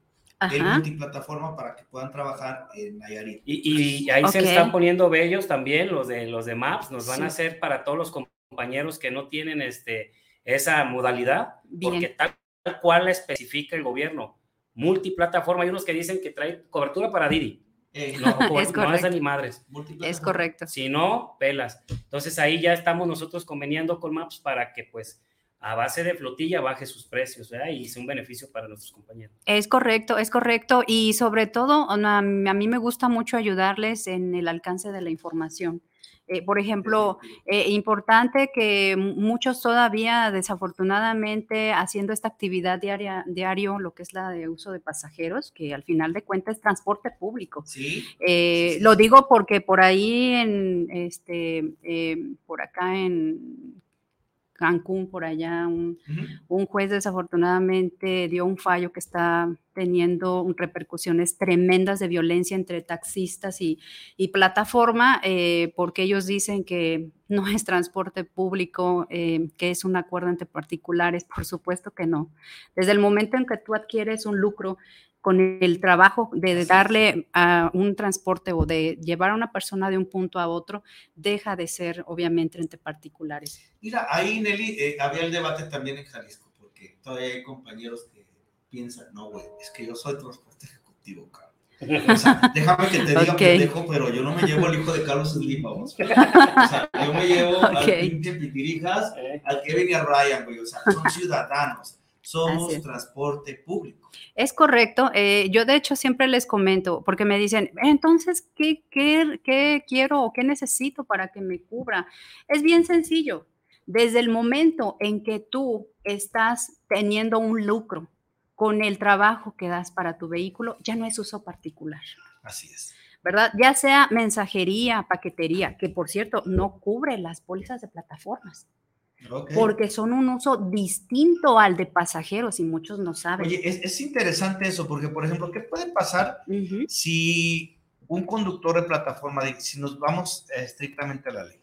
el multiplataforma para que puedan trabajar en Nayarit. Y, y ahí se están poniendo bellos también los de los de Maps, nos van a hacer para todos los compañeros que no tienen este, esa modalidad, porque tal, cual especifica el gobierno. Multiplataforma, hay unos que dicen que trae cobertura para Didi. Eh, no, es no es ni madres. Es correcto. Si no, pelas. Entonces ahí ya estamos nosotros conveniendo con Maps para que pues a base de flotilla baje sus precios ¿verdad? y sea un beneficio para nuestros compañeros. Es correcto, es correcto. Y sobre todo, a mí me gusta mucho ayudarles en el alcance de la información. Eh, por ejemplo, eh, importante que muchos todavía, desafortunadamente, haciendo esta actividad diaria, diario, lo que es la de uso de pasajeros, que al final de cuentas es transporte público. Eh, lo digo porque por ahí, en, este, por acá en Cancún, por allá, un, juez desafortunadamente dio un fallo que está teniendo repercusiones tremendas de violencia entre taxistas y, plataforma, eh, porque ellos dicen que no es transporte público, eh, que es un acuerdo entre particulares, por supuesto que no. Desde el momento en que tú adquieres un lucro con el trabajo de darle a un transporte o de llevar a una persona de un punto a otro, deja de ser obviamente entre particulares. Mira, ahí Nelly, eh, había el debate también en Jalisco, porque todavía hay compañeros que piensan, no, güey, es que yo soy transporte ejecutivo, cabrón. O sea, déjame que te diga pendejo, pero yo no me llevo al hijo de Carlos Slim, vamos. O sea, yo me llevo al pinche Pitirijas, al Kevin y a Ryan, güey. O sea, son ciudadanos somos transporte público. Es correcto. Eh, yo de hecho siempre les comento, porque me dicen, entonces, ¿qué, qué, qué quiero o qué necesito para que me cubra? Es bien sencillo. Desde el momento en que tú estás teniendo un lucro con el trabajo que das para tu vehículo, ya no es uso particular. Así es. ¿verdad? Ya sea mensajería, paquetería, que por cierto no cubre las pólizas de plataformas porque son un uso distinto al de pasajeros y muchos no saben. Oye, es, interesante eso, porque por ejemplo, ¿qué puede pasar si un conductor de plataforma, si nos vamos estrictamente a la ley?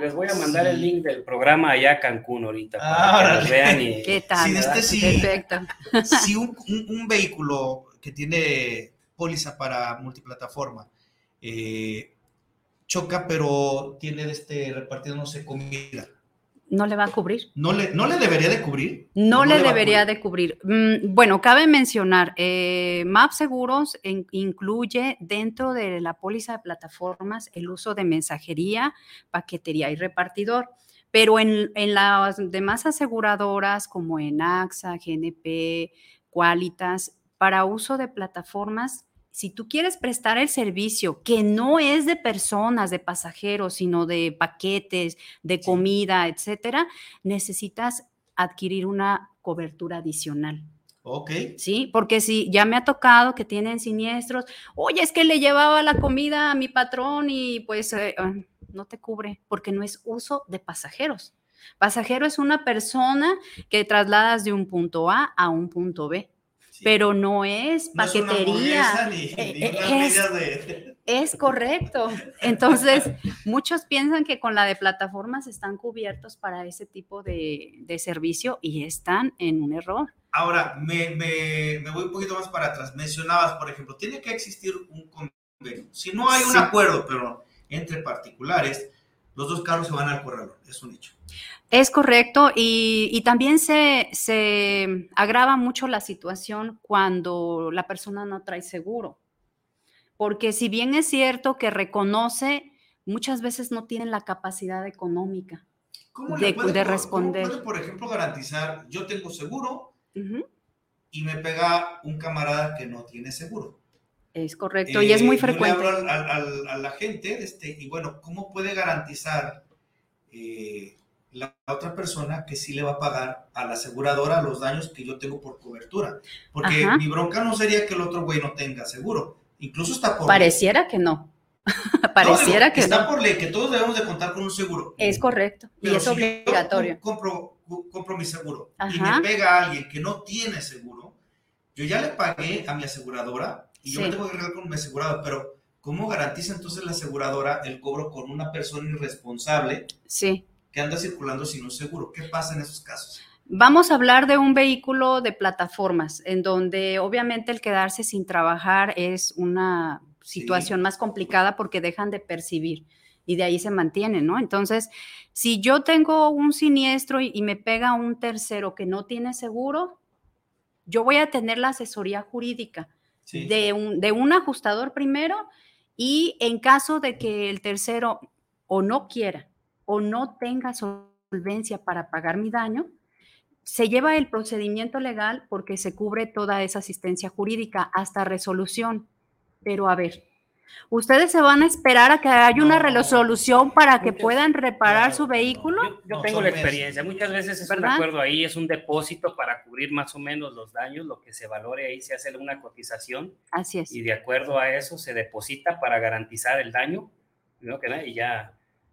Les voy, a, mandar el link del programa allá a Cancún ahorita para que vean. Y... ¿Qué tal? Este si, este, si un, un, vehículo que tiene póliza para multiplataforma eh, choca, pero tiene este repartido, no sé, comida. ¿No le va a cubrir? ¿No le, no le debería de cubrir? No, le, debería de cubrir. Mm, bueno, cabe mencionar, eh, MAP Seguros incluye dentro de la póliza de plataformas el uso de mensajería, paquetería y repartidor. Pero en, en las demás aseguradoras como en AXA, GNP, Qualitas, para uso de plataformas si tú quieres prestar el servicio que no es de personas, de pasajeros, sino de paquetes, de comida, etcétera, necesitas adquirir una cobertura adicional. Ok. Sí, porque si ya me ha tocado que tienen siniestros, oye, es que le llevaba la comida a mi patrón y pues eh, ah, no te cubre porque no es uso de pasajeros. Pasajero es una persona que trasladas de un punto A a un punto B pero no es paquetería. es, correcto. Entonces, muchos piensan que con la de plataformas están cubiertos para ese tipo de, servicio y están en un error. Ahora, me, voy un poquito más para atrás. Mencionabas, por ejemplo, tiene que existir un convenio. Si no hay un Sí. acuerdo, pero entre particulares, los dos carros se van al corralón, es un hecho. Es correcto y, y también se, se agrava mucho la situación cuando la persona no trae seguro. Porque si bien es cierto que reconoce, muchas veces no tienen la capacidad económica ¿Cómo de, puede, de cómo responder. puede, por ejemplo, garantizar, yo tengo seguro Ujú, y me pega un camarada que no tiene seguro? Es correcto y es muy Eh, yo le frecuente. hablo al- al- al- a la gente, este, y bueno, ¿cómo puede garantizar eh, la otra persona que sí le va a pagar a la aseguradora los daños que yo tengo por cobertura? Porque Ajá. mi bronca no sería que el otro güey no tenga seguro. Incluso está por Pareciera que no. No, Pareciera digo, que está no. por ley que todos debemos de contar con un seguro. Es correcto y es si yo obligatorio. compro, compro mi seguro y me pega a alguien que no tiene seguro, yo ya le pagué a mi aseguradora y yo Sí. me tengo que arreglar con mi aseguradora, pero ¿cómo garantiza entonces la aseguradora el cobro con una persona irresponsable Sí. que anda circulando sin un seguro? ¿Qué pasa en esos casos? Vamos a hablar de un vehículo de plataformas, en donde obviamente el quedarse sin trabajar es una situación más complicada porque dejan de percibir y de ahí se mantienen, ¿no? Entonces, si yo tengo un siniestro y, y me pega un tercero que no tiene seguro, yo voy a tener la asesoría jurídica Sí. de, un, de un ajustador primero y en caso de que el tercero o no quiera o no tenga solvencia para pagar mi daño, se lleva el procedimiento legal porque se cubre toda esa asistencia jurídica hasta resolución. Pero a ver, ¿ustedes se van a esperar a que haya una resolución para que puedan reparar su vehículo? Yo No, tengo la experiencia. Muchas veces es un ¿Verdad? acuerdo ahí, es un depósito para cubrir más o menos los daños, lo que se valore ahí, se hace una cotización Así es. y de acuerdo a eso se deposita para garantizar el daño, nada, y ya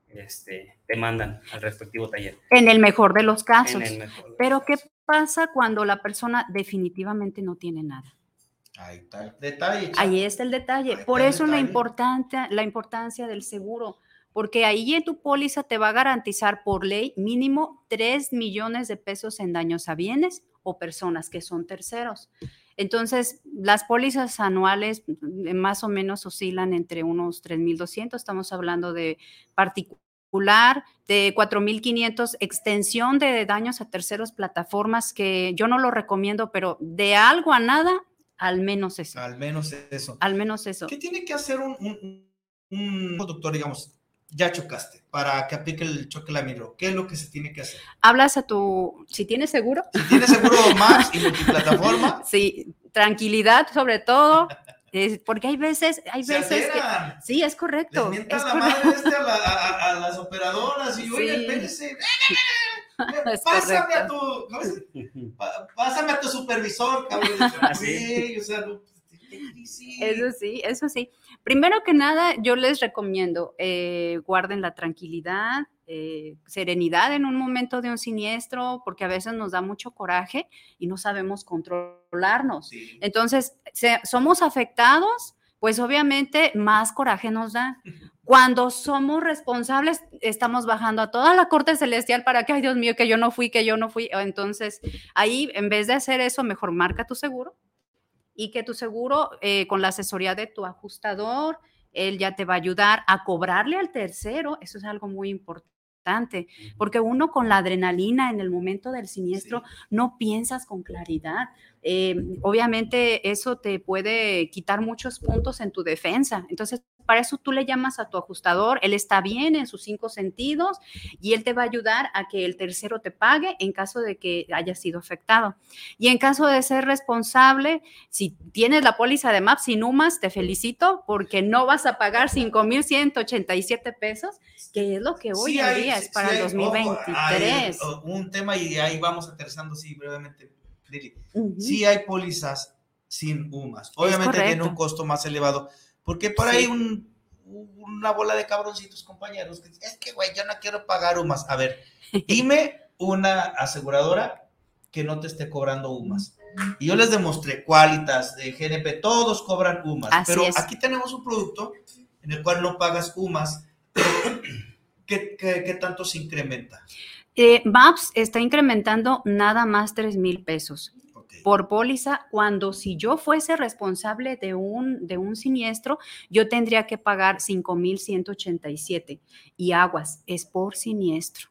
este, te mandan al respectivo taller. En el mejor de los casos. En el mejor de Pero ¿qué pasa cuando la persona definitivamente no tiene nada? Ahí está el detalle. Ahí está el detalle. Por eso la, importancia, la importancia del seguro, porque ahí en tu póliza te va a garantizar por ley mínimo 3 millones de pesos en daños a bienes o personas que son terceros. Entonces, las pólizas anuales mm, más o menos oscilan entre unos 3.200, estamos hablando de particular, de 4.500, extensión de daños a terceros plataformas, que yo no lo recomiendo, pero de algo a nada, al menos eso. Al menos eso. Al menos eso. ¿Qué tiene que hacer un, un, un conductor, digamos, ya chocaste, para que aplique el choque laminero? ¿Qué es lo que se tiene que hacer? Hablas a tu, si tienes seguro. Si tienes seguro Max y multiplataforma, Sí, tranquilidad sobre todo, es- porque hay veces, hay veces que, sí, es correcto. les es la correcto. madre este a, la- a- a- a las operadoras y, oye, Sí. espérese, Es pásame a tu, ¿cómo se- pa- pásame a tu supervisor, cabrón. Sí. O sea, no, sí. Eso sí, eso sí. Primero que nada, yo les recomiendo, eh, guarden la tranquilidad, eh, serenidad en un momento de un siniestro, porque a veces nos da mucho coraje y no sabemos controlarnos. Sí. Entonces, se- somos afectados, pues obviamente más coraje nos da. Cuando somos responsables, estamos bajando a toda la corte celestial para que, ay Dios mío, que yo no fui, que yo no fui. Entonces, ahí, en vez de hacer eso, mejor marca tu seguro y que tu seguro, eh, con la asesoría de tu ajustador, él ya te va a ayudar a cobrarle al tercero. Eso es algo muy importante, porque uno con la adrenalina en el momento del siniestro no piensas con claridad. Eh, obviamente eso te puede quitar muchos puntos en tu defensa. Entonces, para eso tú le llamas a tu ajustador, él está bien en sus cinco sentidos y él te va a ayudar a que el tercero te pague en caso de que haya sido afectado. Y en caso de ser responsable, si tienes la póliza de MAP sin UMAS, te felicito porque no vas a pagar 5,187 pesos, que es lo que hoy Sí en hay- día sí- es para sí el hay- ojo, 2023. hay, uh, un tema y ahí vamos aterrizando así brevemente, Ujú. Sí hay pólizas sin UMAS. Obviamente tiene un costo más elevado, porque por Sí. ahí un, una bola de cabroncitos compañeros que es que güey, yo no quiero pagar UMAS. A ver, dime una aseguradora que no te esté cobrando UMAS. Y yo les demostré Qualitas, de GNP, todos cobran UMAS, Así pero es. aquí tenemos un producto en el cual no pagas UMAS. pero ¿Qué, qué, qué tanto se incrementa? Eh, MAPS está incrementando nada más 3 mil pesos. por póliza, cuando si yo fuese responsable de un, de un siniestro, yo tendría que pagar 5.187 y aguas, es por siniestro.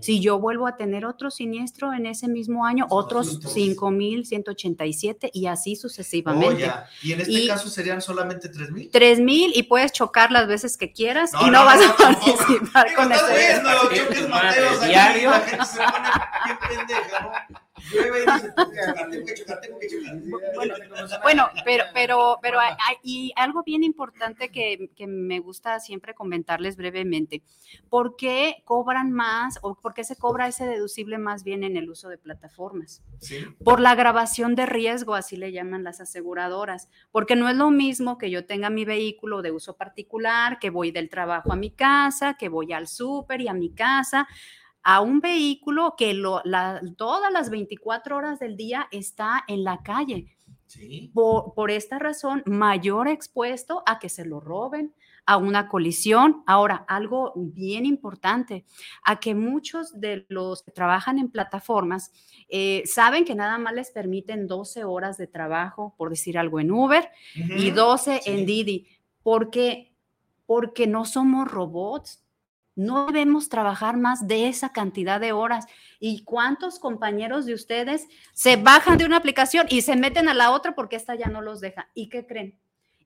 Si yo vuelvo a tener otro siniestro en ese mismo año, otros 5.187 y así sucesivamente. Oh, ya. Y en este caso serían solamente 3.000. 3.000 y puedes chocar las veces que quieras y no, vas a participar con ese. diario. La gente se pone bien pendeja, ¿no? Bueno, bueno, pero, pero, pero hay, hay- y algo bien importante que, que me gusta siempre comentarles brevemente. ¿Por qué cobran más o por qué se cobra ese deducible más bien en el uso de plataformas? Por la grabación de riesgo, así le llaman las aseguradoras, porque no es lo mismo que yo tenga mi vehículo de uso particular, que voy del trabajo a mi casa, que voy al súper y a mi casa, a un vehículo que lo- la- todas las 24 horas del día está en la calle. Por, por esta razón, mayor expuesto a que se lo roben, a una colisión. Ahora, algo bien importante, a que muchos de los que trabajan en plataformas eh, saben que nada más les permiten 12 horas de trabajo, por decir algo, en Uber y Ujú, 12 sí. en Didi. ¿Por qué? Porque no somos robots. No debemos trabajar más de esa cantidad de horas. ¿Y cuántos compañeros de ustedes se bajan de una aplicación y se meten a la otra porque esta ya no los deja? ¿Y qué creen?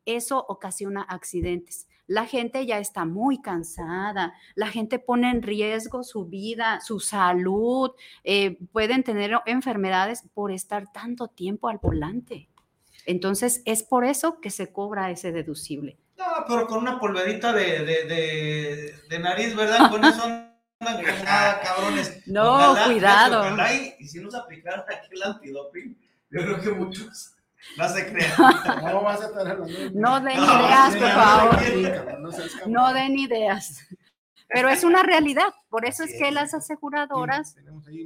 Eso ocasiona accidentes. La gente ya está muy cansada, la gente pone en riesgo su vida, su salud, eh, pueden tener enfermedades por estar tanto tiempo al volante. Entonces, es por eso que se cobra ese deducible. No, pero con una polvedita de, de, de, de nariz, ¿verdad? Con eso andan como nada, cabrones. No, Ojalá, cuidado. ojalá y, y si nos aplicaran aquel antidoping, yo creo que muchos no se crean. No vas a estar hablando. No den No, ideas, por no, favor. No cabrón. No den ideas. Pero es una realidad. Por eso es que las aseguradoras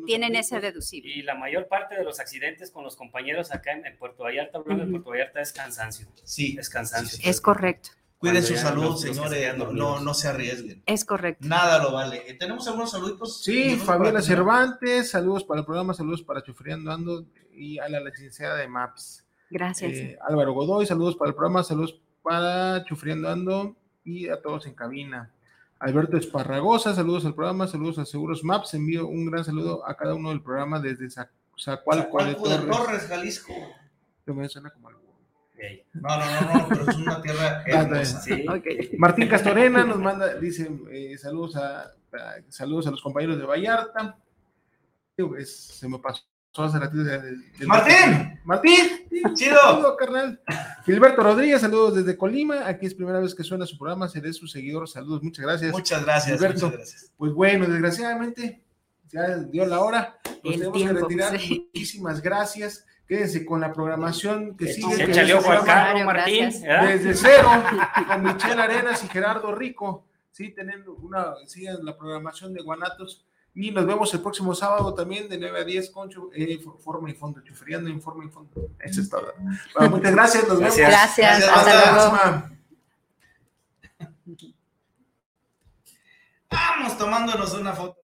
tienen ese deducible. Y la mayor parte de los accidentes con los compañeros acá en, Puerto Vallarta, hablando de. Puerto Vallarta, es cansancio. Sí. Es cansancio. Es correcto. Cuiden Cuando su salud, señores. No, no, no se arriesguen. Es correcto. Nada lo vale. Eh, ¿Tenemos algunos saluditos? Sí, Fabiola Cervantes, saludos para el programa, saludos para Chufriando Ando y a la licenciada de MAPS. Gracias. Eh, Álvaro Godoy, saludos para el programa, saludos para Chufriando Ando y a todos en cabina. Alberto Esparragosa, saludos al programa, saludos a Seguros Maps, envío un gran saludo a cada uno del programa desde Zac- Zacualco de Torres. Torres, Jalisco. Que me suena como algo. No, no, no, no, pero es una tierra hermosa. Sí. Martín Castorena nos manda, dice, eh, saludos a, a- saludos a los compañeros de Vallarta. Es- se me pasó hace ratito. de- de- de- ¡Martín! ¡Martín! ¡Chido! Saludo, carnal. Gilberto Rodríguez, saludos desde Colima. Aquí es primera vez que suena su programa, seré su seguidor. Saludos, muchas gracias. Muchas gracias, Gilberto. muchas gracias. Pues bueno, desgraciadamente, ya dio la hora. Nos El tenemos tiempo, que retirar. sí. Muchísimas gracias. Quédense con la programación que sigue. que Échale es ojo al carro, Martín. Gracias. Desde cero, con Michelle Arenas y Gerardo Rico. Sí, teniendo una, sigan la programación de Guanatos. Y nos vemos el próximo sábado también de 9 a 10 con eh, Forma y Fondo, Chufriando en Forma y Fondo. Eso es todo. Bueno, muchas gracias, nos vemos. Gracias, Hasta hasta la próxima. Vamos tomándonos una foto.